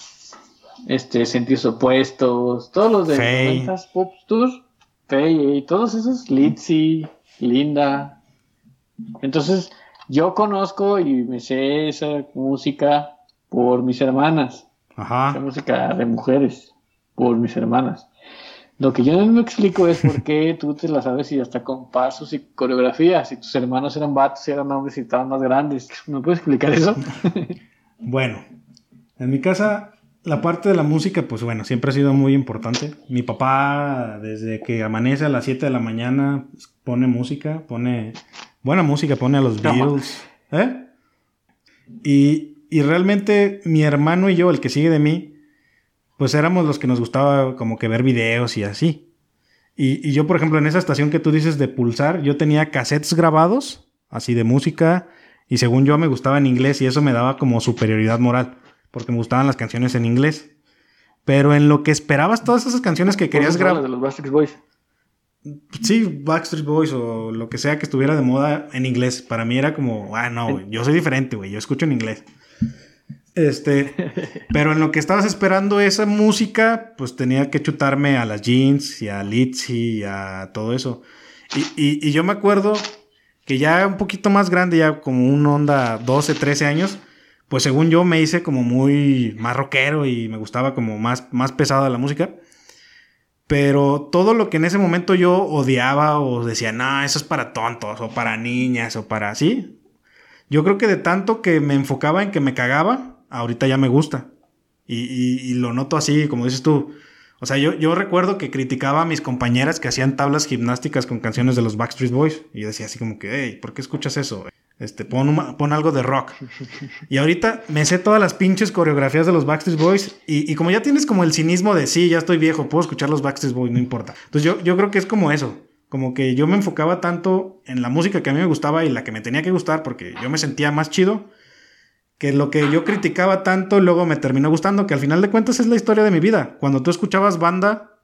este, sentidos opuestos, todos los de Fey. 90s Pop Tour, Fey, todos esos, Litzy, Linda. Entonces, yo conozco y me sé esa música por mis hermanas, esa Ajá. música de mujeres, por mis hermanas. Lo que yo no me explico es por qué tú te la sabes y hasta con pasos y coreografías. Si tus hermanos eran vatos y eran hombres y estaban más grandes. ¿Me puedes explicar eso? Bueno, en mi casa la parte de la música, pues bueno, siempre ha sido muy importante. Mi papá, desde que amanece a las 7 de la mañana, pone música, pone buena música, pone a los Beatles. ¿Eh? Y, y realmente mi hermano y yo, el que sigue de mí, pues éramos los que nos gustaba como que ver videos y así. Y, y yo, por ejemplo, en esa estación que tú dices de pulsar, yo tenía cassettes grabados, así de música, y según yo me gustaba en inglés y eso me daba como superioridad moral, porque me gustaban las canciones en inglés. Pero en lo que esperabas todas esas canciones que querías grabar... de los Backstreet Boys. Sí, Backstreet Boys o lo que sea que estuviera de moda en inglés. Para mí era como, ah, no, güey, yo soy diferente, güey, yo escucho en inglés. Este, pero en lo que estabas esperando esa música, pues tenía que chutarme a las jeans y a Litzy y a todo eso. Y, y, yo me acuerdo que ya un poquito más grande, ya como un onda 12, 13 años, pues según yo me hice como muy más rockero y me gustaba como más, más pesada la música. Pero todo lo que en ese momento yo odiaba o decía, no, eso es para tontos o para niñas o para así. Yo creo que de tanto que me enfocaba en que me cagaba, ahorita ya me gusta. Y, lo noto así, como dices tú. O sea, yo, yo recuerdo que criticaba a mis compañeras que hacían tablas gimnásticas con canciones de los Backstreet Boys. Y yo decía así como que, hey, ¿por qué escuchas eso? Este, pon, pon algo de rock. Y ahorita me sé todas las pinches coreografías de los Backstreet Boys. Y, como ya tienes como el cinismo de sí, ya estoy viejo, puedo escuchar los Backstreet Boys, no importa. Entonces yo, yo creo que es como eso. Como que yo me enfocaba tanto en la música que a mí me gustaba y la que me tenía que gustar porque yo me sentía más chido. Que lo que yo criticaba tanto luego me terminó gustando, que al final de cuentas es la historia de mi vida. Cuando tú escuchabas banda,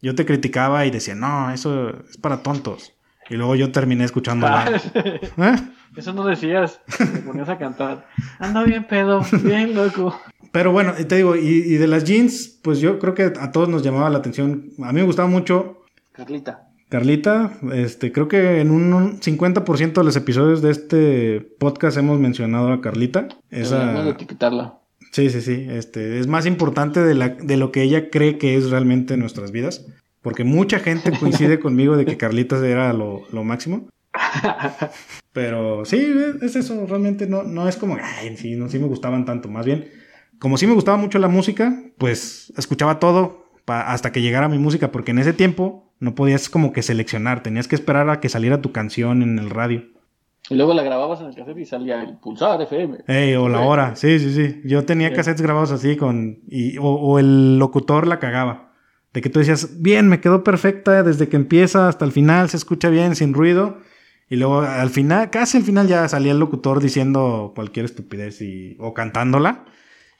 yo te criticaba y decía, no, eso es para tontos. Y luego yo terminé escuchando banda. ¿Eh? Eso no decías. Te ponías a cantar. Anda bien pedo, bien loco. Pero bueno, te digo, y, de las jeans, pues yo creo que a todos nos llamaba la atención. A mí me gustaba mucho. Carlita. Carlita, este, creo que en un 50% de los episodios de este podcast hemos mencionado a Carlita. Esa... etiquetarla. Sí, sí, sí. Este, es más importante de, la, de lo que ella cree que es realmente nuestras vidas. Porque mucha gente coincide conmigo de que Carlita era lo, lo máximo. Pero sí, es eso, realmente no, no es como, ay, sí, no, sí me gustaban tanto, más bien, como sí me gustaba mucho la música, pues escuchaba todo hasta que llegara mi música, porque en ese tiempo no podías como que seleccionar, tenías que esperar a que saliera tu canción en el radio. Y luego la grababas en el cassette y salía el pulsar FM. Ey, o la hora, sí, sí, sí. Yo tenía cassettes grabados así con... Y, o, o, el locutor la cagaba. De que tú decías, bien, me quedó perfecta desde que empieza hasta el final, se escucha bien, sin ruido. Y luego al final, casi al final ya salía el locutor diciendo cualquier estupidez y, o cantándola.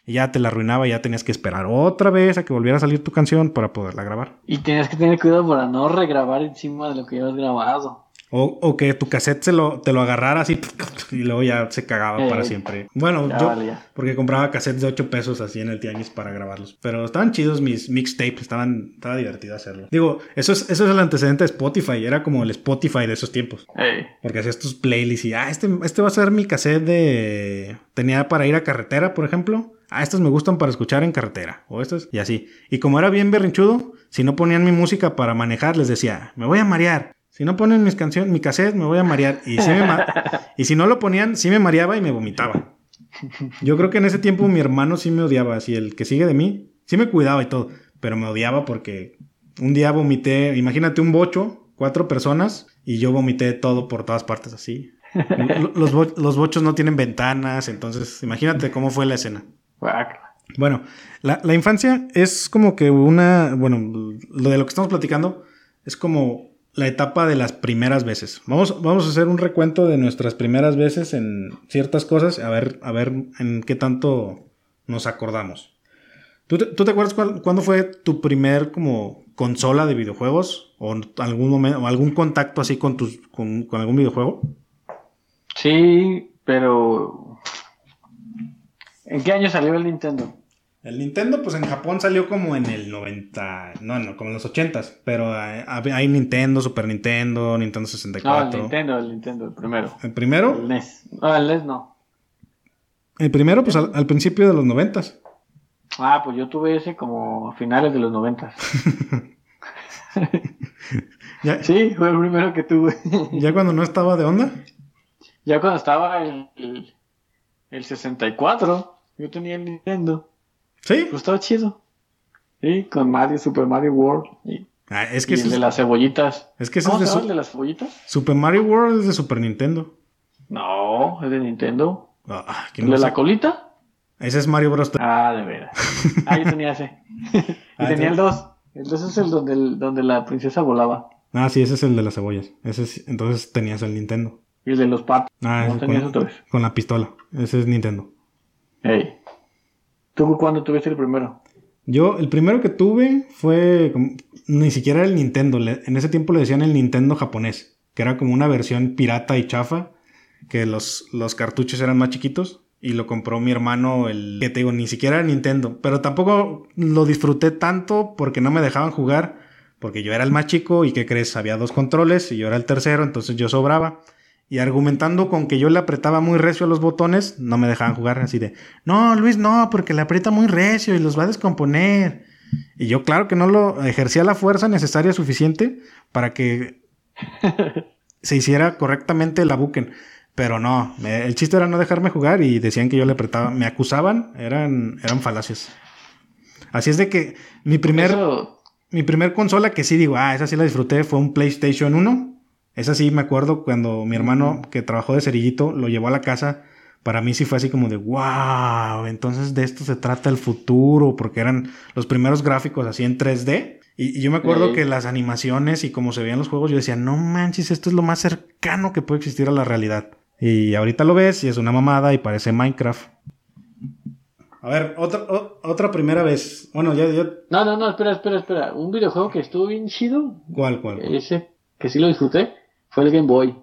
Y ya te la arruinaba ya tenías que esperar otra vez a que volviera a salir tu canción para poderla grabar. Y tenías que tener cuidado para no regrabar encima de lo que ya has grabado. O, que tu cassette se lo, te lo agarrara así y luego ya se cagaba para eh, siempre. Bueno, yo, porque compraba cassettes de 8 pesos así en el tianguis para grabarlos. Pero estaban chidos mis mixtapes, estaban, estaba divertido hacerlo. Digo, eso es, eso es el antecedente de Spotify, era como el Spotify de esos tiempos. Porque hacías tus playlists y, ah, este, este va a ser mi cassette de... Tenía para ir a carretera, por ejemplo. Ah, estos me gustan para escuchar en carretera. O estos, y así. Y como era bien berrinchudo, si no ponían mi música para manejar, les decía, me voy a marear. Si no ponen mis canciones, mi cassette, me voy a marear. Y, y si no lo ponían, sí me mareaba y me vomitaba. Yo creo que en ese tiempo mi hermano sí me odiaba. Así el que sigue de mí, sí me cuidaba y todo. Pero me odiaba porque un día vomité, imagínate un bocho, cuatro personas, y yo vomité todo por todas partes así. Los, los bochos no tienen ventanas, entonces imagínate cómo fue la escena. Bueno, la, la, infancia es como que una, bueno, lo de lo que estamos platicando es como la etapa de las primeras veces. Vamos, vamos a hacer un recuento de nuestras primeras veces en ciertas cosas, a ver, a ver en qué tanto nos acordamos. ¿Tú te, ¿tú te acuerdas cuándo fue tu primer como consola de videojuegos? ¿O algún momento, o algún contacto así con, tus, con, con algún videojuego? Sí, pero... ¿En qué año salió el Nintendo? El Nintendo, pues en Japón salió como en el 90, no, no, como en los 80 pero hay, Nintendo, Super Nintendo, Nintendo 64. No, el Nintendo, el Nintendo, el primero. ¿El primero? El NES. No, el NES no. El primero, pues al, principio de los 90 Ah, pues yo tuve ese como a finales de los 90 sí, fue el primero que tuve. ¿Ya cuando no estaba de onda? Ya cuando estaba el, el, el 64, yo tenía el Nintendo. Sí. Pues estaba chido. Sí, con Mario, Super Mario World. Y, ah, es que el de las cebollitas. Es que ¿Cómo es de, el de las cebollitas? Super Mario World es de Super Nintendo. No, es de Nintendo. Ah, ¿El de la colita? Ese es Mario Bros. 3. Ah, de veras. Ah, yo tenía ese. y Ah, tenía el 2. El 2 es el donde, el donde la princesa volaba. Ah, sí, ese es el de las cebollas. Ese es- entonces tenías el Nintendo. Y el de los patos. Ah, no ese tenías con, otra vez. con la pistola. Ese es Nintendo. Ey. ¿Tú cuándo tuviste el primero? Yo, el primero que tuve fue. ni siquiera era el Nintendo. en ese tiempo le decían el Nintendo japonés. Que era como una versión pirata y chafa. Que los, los cartuchos eran más chiquitos. Y lo compró mi hermano, el. Que te digo, ni siquiera era Nintendo. Pero tampoco lo disfruté tanto porque no me dejaban jugar. Porque yo era el más chico y ¿qué crees? Había dos controles y yo era el tercero, entonces yo sobraba. Y argumentando con que yo le apretaba muy recio a los botones, no me dejaban jugar así de, no, Luis, no, porque le aprieta muy recio y los va a descomponer. Y yo claro que no lo ejercía la fuerza necesaria suficiente para que se hiciera correctamente la buquen. Pero no, me- el chiste era no dejarme jugar y decían que yo le apretaba. Me acusaban, eran, eran falacias. Así es de que mi primer... Eso- Mi primer consola que sí digo, ah, esa sí la disfruté, fue un PlayStation 1. Esa sí me acuerdo cuando mi hermano que trabajó de cerillito lo llevó a la casa. Para mí sí fue así como de, wow, entonces de esto se trata el futuro, porque eran los primeros gráficos así en 3D. Y, y yo me acuerdo que las animaciones y cómo se veían los juegos, yo decía, no manches, esto es lo más cercano que puede existir a la realidad. Y ahorita lo ves y es una mamada y parece Minecraft. A ver, otra, o- otra primera vez. Bueno, ya, ya. No, no, no, espera, espera, espera. Un videojuego que estuvo bien chido, ¿Cuál, cuál? cuál? ese que sí lo disfruté, fue el Game Boy.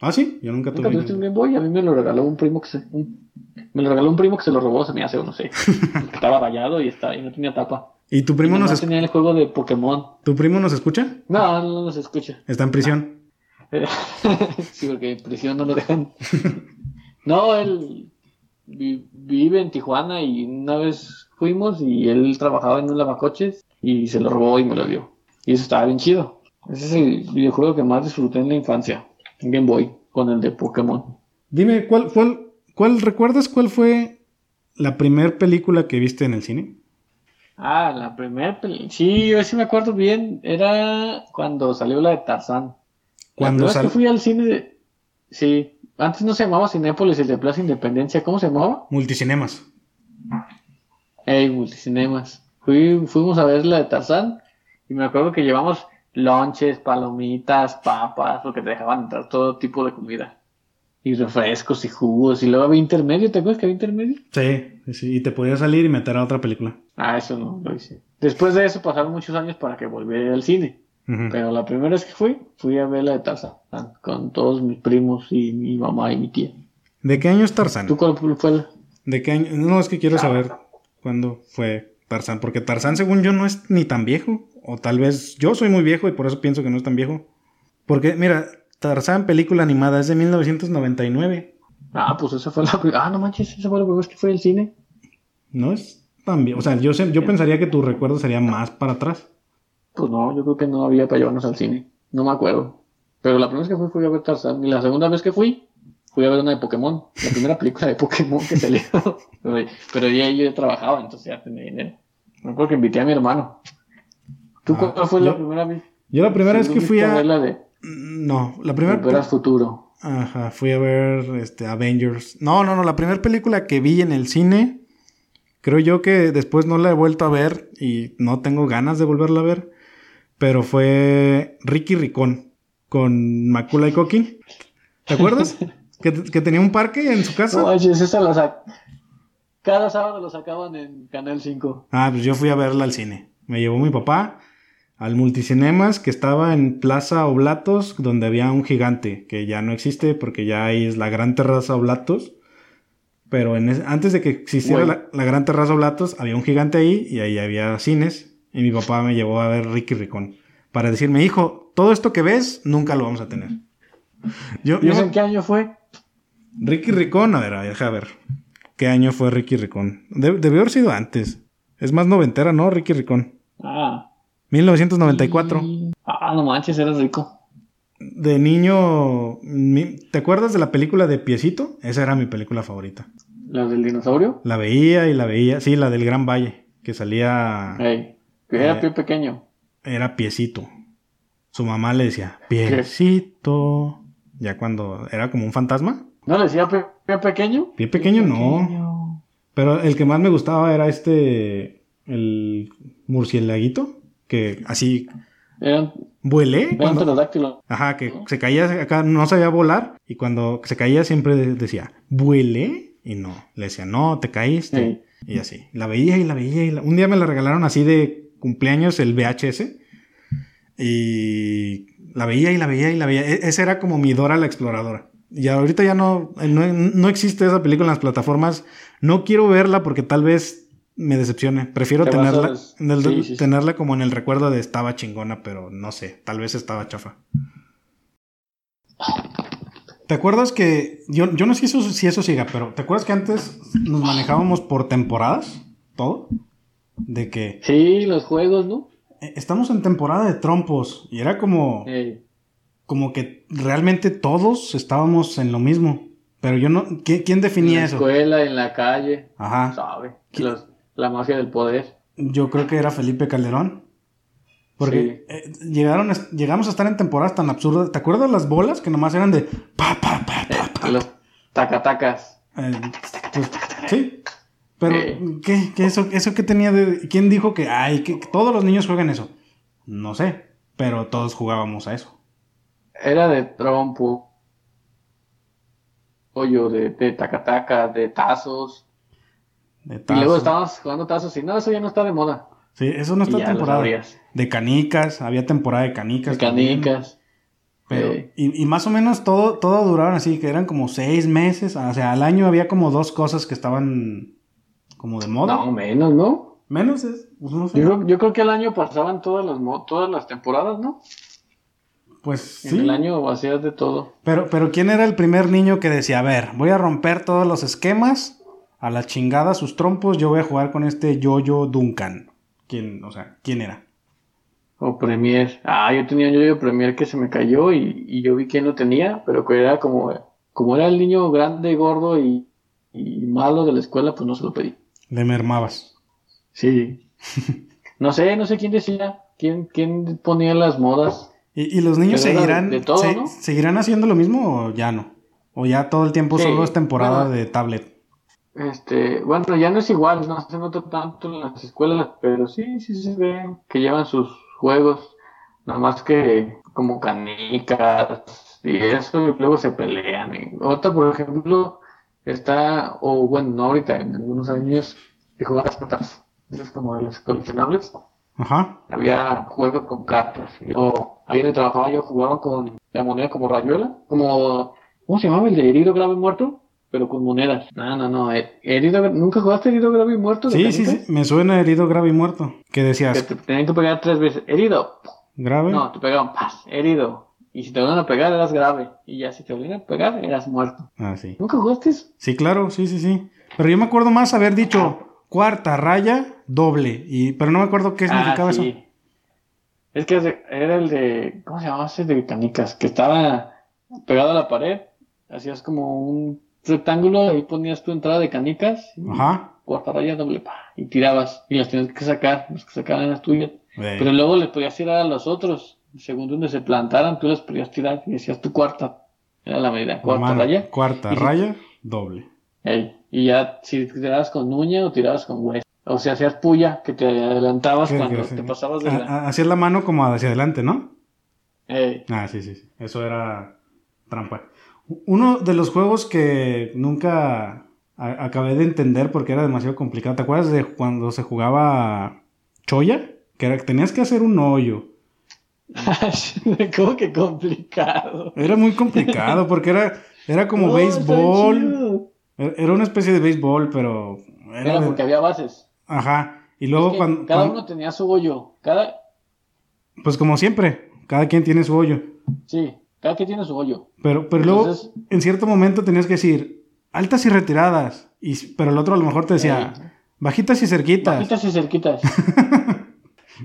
Ah, sí, yo nunca ¿Nunca tuve. tuviste un Game Boy? A mí me lo regaló un primo que se... un- me lo regaló un primo que se lo robó, se me hace, no sé. Estaba rayado y, está, y no tenía tapa. ¿Y tu primo, Y nos nomás es- tenía el juego de Pokémon. ¿Tu primo nos escucha? No, no nos escucha. Está en prisión. sí, porque en prisión no lo dejan. No, él vi- vive en Tijuana y una vez fuimos y él trabajaba en un lavacoches y se lo robó y me lo dio. Y eso estaba bien chido. Ese es el videojuego que más disfruté en la infancia. En Game Boy, con el de Pokémon. Dime, ¿cuál, cuál, cuál, recuerdas cuál fue la primera película que viste en el cine? Ah, la primera peli... Sí, yo sí me acuerdo bien. Era cuando salió la de Tarzán. Cuando la primera vez sal- que fui al cine de... Sí, antes no se llamaba Cinépolis, el de Plaza Independencia. ¿Cómo se llamaba? Multicinemas. Ey, multicinemas. Fui, fuimos a ver la de Tarzán y me acuerdo que llevamos lonches, palomitas, papas, porque te dejaban entrar todo tipo de comida. Y refrescos y jugos. Y luego había intermedio, ¿te acuerdas que había intermedio? Sí, sí, y te podías salir y meter a otra película. Ah, eso no lo hice. Después de eso pasaron muchos años para que volviera al cine. Pero la primera vez que fui, fui a ver la de Tarzán con todos mis primos y mi mamá y mi tía. ¿De qué año es Tarzán? ¿Tú cuál fue la? ¿De qué año? No, es que quiero saber cuándo fue Tarzán, porque Tarzán, según yo, no es ni tan viejo. O tal vez yo soy muy viejo y por eso pienso que no es tan viejo. Porque, mira, Tarzán, película animada, es de 1999. Ah, pues esa fue la. Ah, no manches, esa fue la primera vez que fui al cine. No es tan viejo. O sea, yo, sé- yo pensaría que tu recuerdo sería más para atrás. Pues no, yo creo que no había para llevarnos al cine. No me acuerdo. Pero la primera vez que fui fui a ver Tarzán. Y la segunda vez que fui, fui a ver una de Pokémon. La primera película de Pokémon que salió. pero, pero ya yo ya trabajaba, entonces ya tenía dinero. Me acuerdo que invité a mi hermano. ¿Tú Ah, cuál fue yo- la primera vez? Yo la primera vez que fui a... la de No, la primera... Al futuro. Ajá, fui a ver este, Avengers. No, no, no, la primera película que vi en el cine, creo yo que después no la he vuelto a ver y no tengo ganas de volverla a ver, pero fue Ricky Ricón con Macula y Coquín. ¿Te acuerdas? que, que tenía un parque en su No casa. manches, esa la sac... Cada sábado lo sacaban en Canal 5. Ah, pues yo fui a verla al cine. Me llevó mi papá al Multicinemas que estaba en Plaza Oblatos, donde había un gigante, que ya no existe porque ya ahí es la Gran Terraza Oblatos. Pero en antes de que existiera la, la Gran Terraza Oblatos, había un gigante ahí y ahí había cines. Y mi papá me llevó a ver Ricky Ricón. Para decirme, hijo, todo esto que ves, nunca lo vamos a tener. Yo, ¿Y yo- eso en qué año fue? Ricky Ricón, a ver, a ver, deja ver. ¿Qué año fue Ricky Ricón? De- debió haber sido antes. Es más noventera, ¿no? Ricky Ricón. Ah. 1994. y- Ah, no manches, eras rico. De niño, mi- ¿te acuerdas de la película de Piecito? Esa era mi película favorita. ¿La del dinosaurio? La veía y la veía. Sí, la del Gran Valle, que salía... Que era Eh. pie pequeño. Era Piecito. Su mamá le decía, Piecito. Ya cuando era como un fantasma. ¿No le decía pie, pie pequeño? Pie pequeño, no. pequeño. Pero el que más me gustaba era este, el murcielaguito, que así Eran, vuelé. eran cuando- pterodáctilos. Ajá, que se caía acá, no sabía volar, y cuando se caía siempre decía, vuelé, y no, le decía, no, te caíste, y así. La veía y la veía, y la- un día me la regalaron así de cumpleaños el VHS, y la veía y la veía y la veía. E- ese era como mi Dora la exploradora. Y ahorita ya no, no, no existe esa película en las plataformas. No quiero verla porque tal vez me decepcione. Prefiero tenerla, des- en el- sí, sí, sí. tenerla como en el recuerdo de estaba chingona, pero no sé, tal vez estaba chafa. ¿Te acuerdas que, yo, yo no sé si eso, si eso siga, pero ¿te acuerdas que antes nos manejábamos por temporadas? Todo. De que Sí, los juegos, ¿no? eh, estamos en temporada de trompos y era como, Eh, como que realmente todos estábamos en lo mismo. Pero yo no, ¿qui- ¿quién en definía la eso? escuela, en la calle, Ajá. sabe. Los- la magia del poder. Yo creo que era Felipe Calderón. Porque eh, llegaron, llegamos a estar en temporadas tan absurdas. ¿Te acuerdas las bolas que nomás eran de pa, pa, pa, pa, pa? Los tacatacas. Eh, pues, sí. Pero. ¿qué, qué eso, ¿eso qué tenía de...? ¿Quién dijo que, ay, que todos los niños juegan eso? No sé, pero todos jugábamos a eso. Era de trompo. Pollo, de, de tacataca, de tazos. Y luego estábamos jugando tazos y no, eso ya no está de moda. Sí, eso no Y está lo temporada. De canicas, había temporada de canicas. De también. canicas. Pero, y, y más o menos todo, todo duraban así, que eran como seis meses. O sea, al año había como dos cosas que estaban como de moda. No, menos, ¿no? Menos es, pues no sé. Yo creo, yo creo que al año pasaban todas las, todas las temporadas, ¿no? Pues En sí. el año hacías de todo. Pero, pero ¿quién era el primer niño que decía, a ver, voy a romper todos los esquemas, a la chingada sus trompos, yo voy a jugar con este Yoyo Duncan? ¿Quién, o sea, quién era? O Premier. Ah, yo tenía un yo Premier que se me cayó y, y yo vi quién lo tenía, pero que era como, como era el niño grande, gordo y, y malo de la escuela, pues no se lo pedí. Le mermabas. Sí. No sé, no sé quién decía, quién, quién ponía las modas. ¿Y, y los niños Pero seguirán, de- de todo, se- ¿no? seguirán haciendo lo mismo o ya no? ¿O ya todo el tiempo Sí, solo es temporada bueno. de tablet? Este, bueno, ya no es igual, no se nota tanto en las escuelas, pero sí, sí se ve que llevan sus juegos, nada más que como canicas y eso, y luego se pelean. Y otra, por ejemplo, está, o bueno, no ahorita, en algunos años, que jugaban las cartas, esas como de los coleccionables, Ajá. había juegos con cartas, o ahí donde trabajaba yo jugaba con la moneda como rayuela, como, ¿cómo se llamaba el de herido grave muerto? Pero con monedas. No, no, no. eh, Herido, ¿Nunca jugaste herido grave y muerto? Sí, sí, sí. Me suena herido, grave y muerto. ¿Qué Que decías? te tenían que pegar tres veces. Herido. ¿Grave? No, te pegaban. Paz. Herido. Y si te volvían a pegar, eras grave. Y ya si te volvían a pegar, eras muerto. Ah, sí. ¿Nunca jugaste eso? Sí, claro, sí, sí, sí. Pero yo me acuerdo más haber dicho cuarta raya, doble. Y, pero no me acuerdo qué significaba ah, eso. Es que era el de. ¿Cómo se llamaba ese de canicas? Que estaba pegado a la pared. Hacías como un rectángulo. Ahí ponías tu entrada de canicas. Ajá. Cuarta raya, doble. Pa, y tirabas. Y las tenías que sacar. Las que sacaban las tuyas. Pero luego le podías tirar a los otros. Según donde se plantaran, tú les podías tirar y decías tu cuarta. Era la medida, cuarta mano, raya. Cuarta Y si- raya, doble. Y ya si tirabas con uña o tirabas con hueso. O sea, hacías puya, que te adelantabas cuando te pasabas de la... A- a- Hacías la mano como hacia adelante, ¿no? Ey, Ah, sí, sí, sí. Eso era trampa. Uno de los juegos que nunca a- acabé de entender porque era demasiado complicado. ¿Te acuerdas de cuando se jugaba Choya? Que era, tenías que hacer un hoyo. ¿Cómo que complicado? Era muy complicado porque era, era como béisbol. Era una especie de béisbol, pero... Era Era de- porque había bases. Ajá. Y luego Es que cuando... cada cuando- uno tenía su hoyo. Cada... Pues como siempre, cada quien tiene su hoyo. Sí, cada que tiene su hoyo. Pero, pero luego, en cierto momento tenías que decir altas y retiradas. Y, pero el otro a lo mejor te decía Ey. bajitas y cerquitas. Bajitas y cerquitas.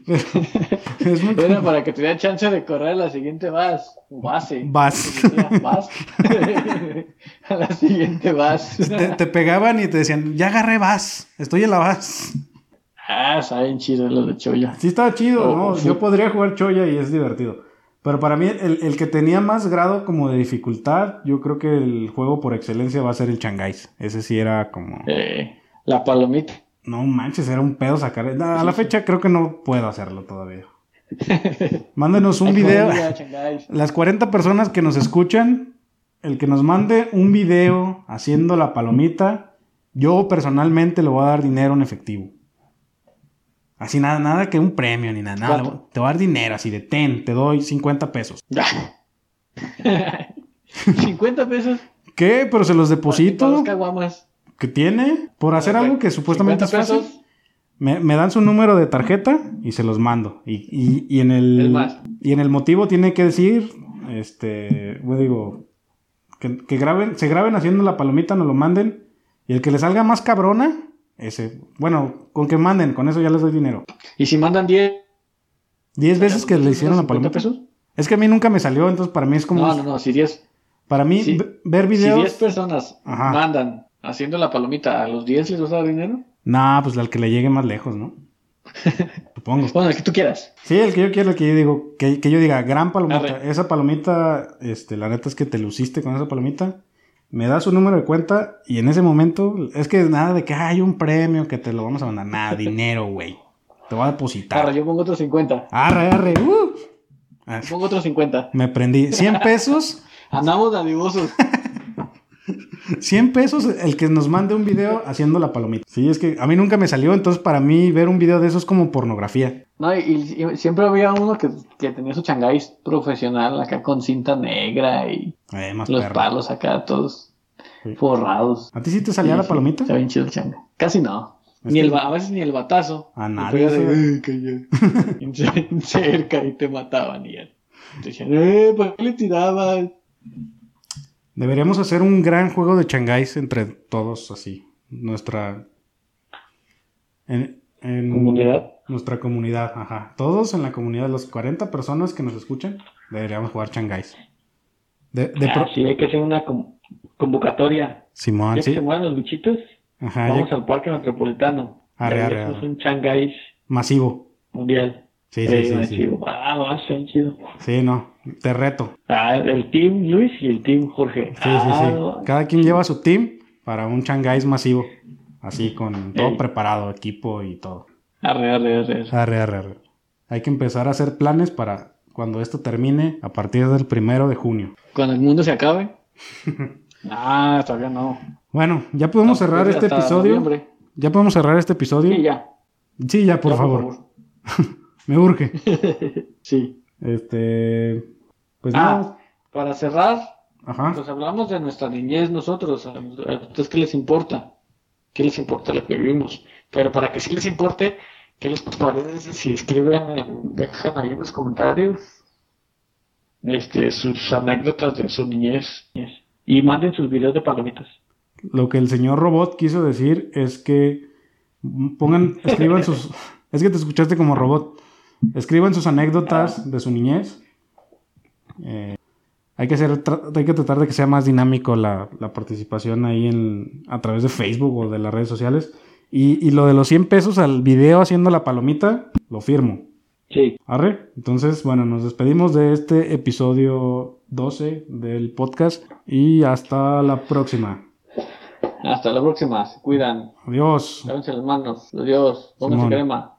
Pero es muy Era para que tuviera chance de correr a la siguiente base. Base. Vas. Vas. a la siguiente vas. te, te pegaban y te decían, ya agarré vas, estoy en la vas. Ah, saben chido los de Choya. Sí, estaba chido, Oh, ¿no? sí. Yo podría jugar choya y es divertido. Pero para mí, el, el que tenía más grado como de dificultad, yo creo que el juego por excelencia va a ser el Changais. Ese sí era como. Eh, La palomita. No manches, era un pedo sacar. A la fecha creo que no puedo hacerlo todavía. Mándenos un video. Las 40 personas que nos escuchan, el que nos mande un video haciendo la palomita, yo personalmente le voy a dar dinero en efectivo. Así nada, nada que un premio ni nada, nada. Te voy a dar dinero así de ten, te doy 50 pesos. 50 pesos. ¿Qué? Pero se los deposito. ¿Qué tiene? Por hacer algo que supuestamente es fácil. Me, me, dan su número de tarjeta y se los mando. Y, y, y en el. Y en el motivo tiene que decir. Este. Yo digo. Que, que, graben, se graben haciendo la palomita, nos lo manden. Y el que le salga más cabrona, ese. Bueno, con que manden, con eso ya les doy dinero. ¿Y si mandan 10? 10 veces que le hicieron la palomita. Pesos? Es que a mí nunca me salió, entonces para mí es como. No, no, no, si 10. Para mí, ver videos. Si 10 personas mandan haciendo la palomita, ¿a los 10 les vas a dar dinero? Nah, pues al que le llegue más lejos, ¿no? Supongo. bueno, el que tú quieras. Sí, el que yo quiero, el que yo digo, que, que yo diga, gran palomita. Esa palomita, este, la neta es que te luciste con esa palomita. Me da su número de cuenta y en ese momento, es que nada de que hay un premio que te lo vamos a mandar. Nada, dinero, güey. Te voy a depositar. Arre, yo pongo otros 50. Arre, arre. Uh. Pongo otros 50. Me prendí. 100 pesos. Andamos dadivosos. 100 pesos el que nos mande un video haciendo la palomita. Sí, es que a mí nunca me salió, entonces para mí ver un video de eso es como pornografía. No, y, siempre había uno que, tenía su changáis profesional acá con cinta negra y eh, los palos acá todos forrados. ¿A ti sí te salía la palomita? Está bien chido el changa. Casi no. Ni el, a veces ni el batazo. A nadie. cerca y te mataban y ya. Te decían, eh, ¿por qué le tirabas? Deberíamos hacer un gran juego de changáis entre todos, así. Nuestra. En, ¿Comunidad? Nuestra comunidad, ajá. Todos en la comunidad, las 40 personas que nos escuchan, deberíamos jugar changáis. De, ah, Sí, hay que hacer una convocatoria. Simón, sí. se muevan los bichitos, ajá, vamos al parque metropolitano. Arre, arre, Es un changáis. Masivo. Mundial. Sí, sí, sí. sí. Ah, va a ser chido. Sí, no, te reto. Ah, el team Luis y el team Jorge. Sí, sí, sí. Ah, Cada quien lleva su team para un changáis masivo. Así, con todo preparado, equipo y todo. Arre, arre, arre. Arre, arre, arre. Hay que empezar a hacer planes para cuando esto termine a partir del primero de junio. Cuando el mundo se acabe. ah, todavía no. Bueno, ya podemos cerrar este episodio. Ya podemos cerrar este episodio. Sí, ya. Sí, ya, por favor. Por favor. Me urge. sí. Este. Pues ah, nada. Para cerrar, Ajá. pues hablamos de nuestra niñez nosotros. ¿A ustedes qué les importa? ¿Qué les importa lo que vivimos? Pero para que sí les importe, ¿qué les parece si escriben, dejan ahí en los comentarios este, sus anécdotas de su niñez y manden sus videos de palomitas? Lo que el señor robot quiso decir es que pongan, escriban sus. Es que te escuchaste como robot. Escriban sus anécdotas de su niñez. Eh, hay, que hacer, hay que tratar de que sea más dinámico la, participación ahí en, a través de Facebook o de las redes sociales. Y, lo de los 100 pesos al video haciendo la palomita, lo firmo. Sí. Arre. Entonces, bueno, nos despedimos de este episodio 12 del podcast y hasta la próxima. Hasta la próxima. Se cuidan. Adiós. Lávense las manos. Adiós. Pónganse crema.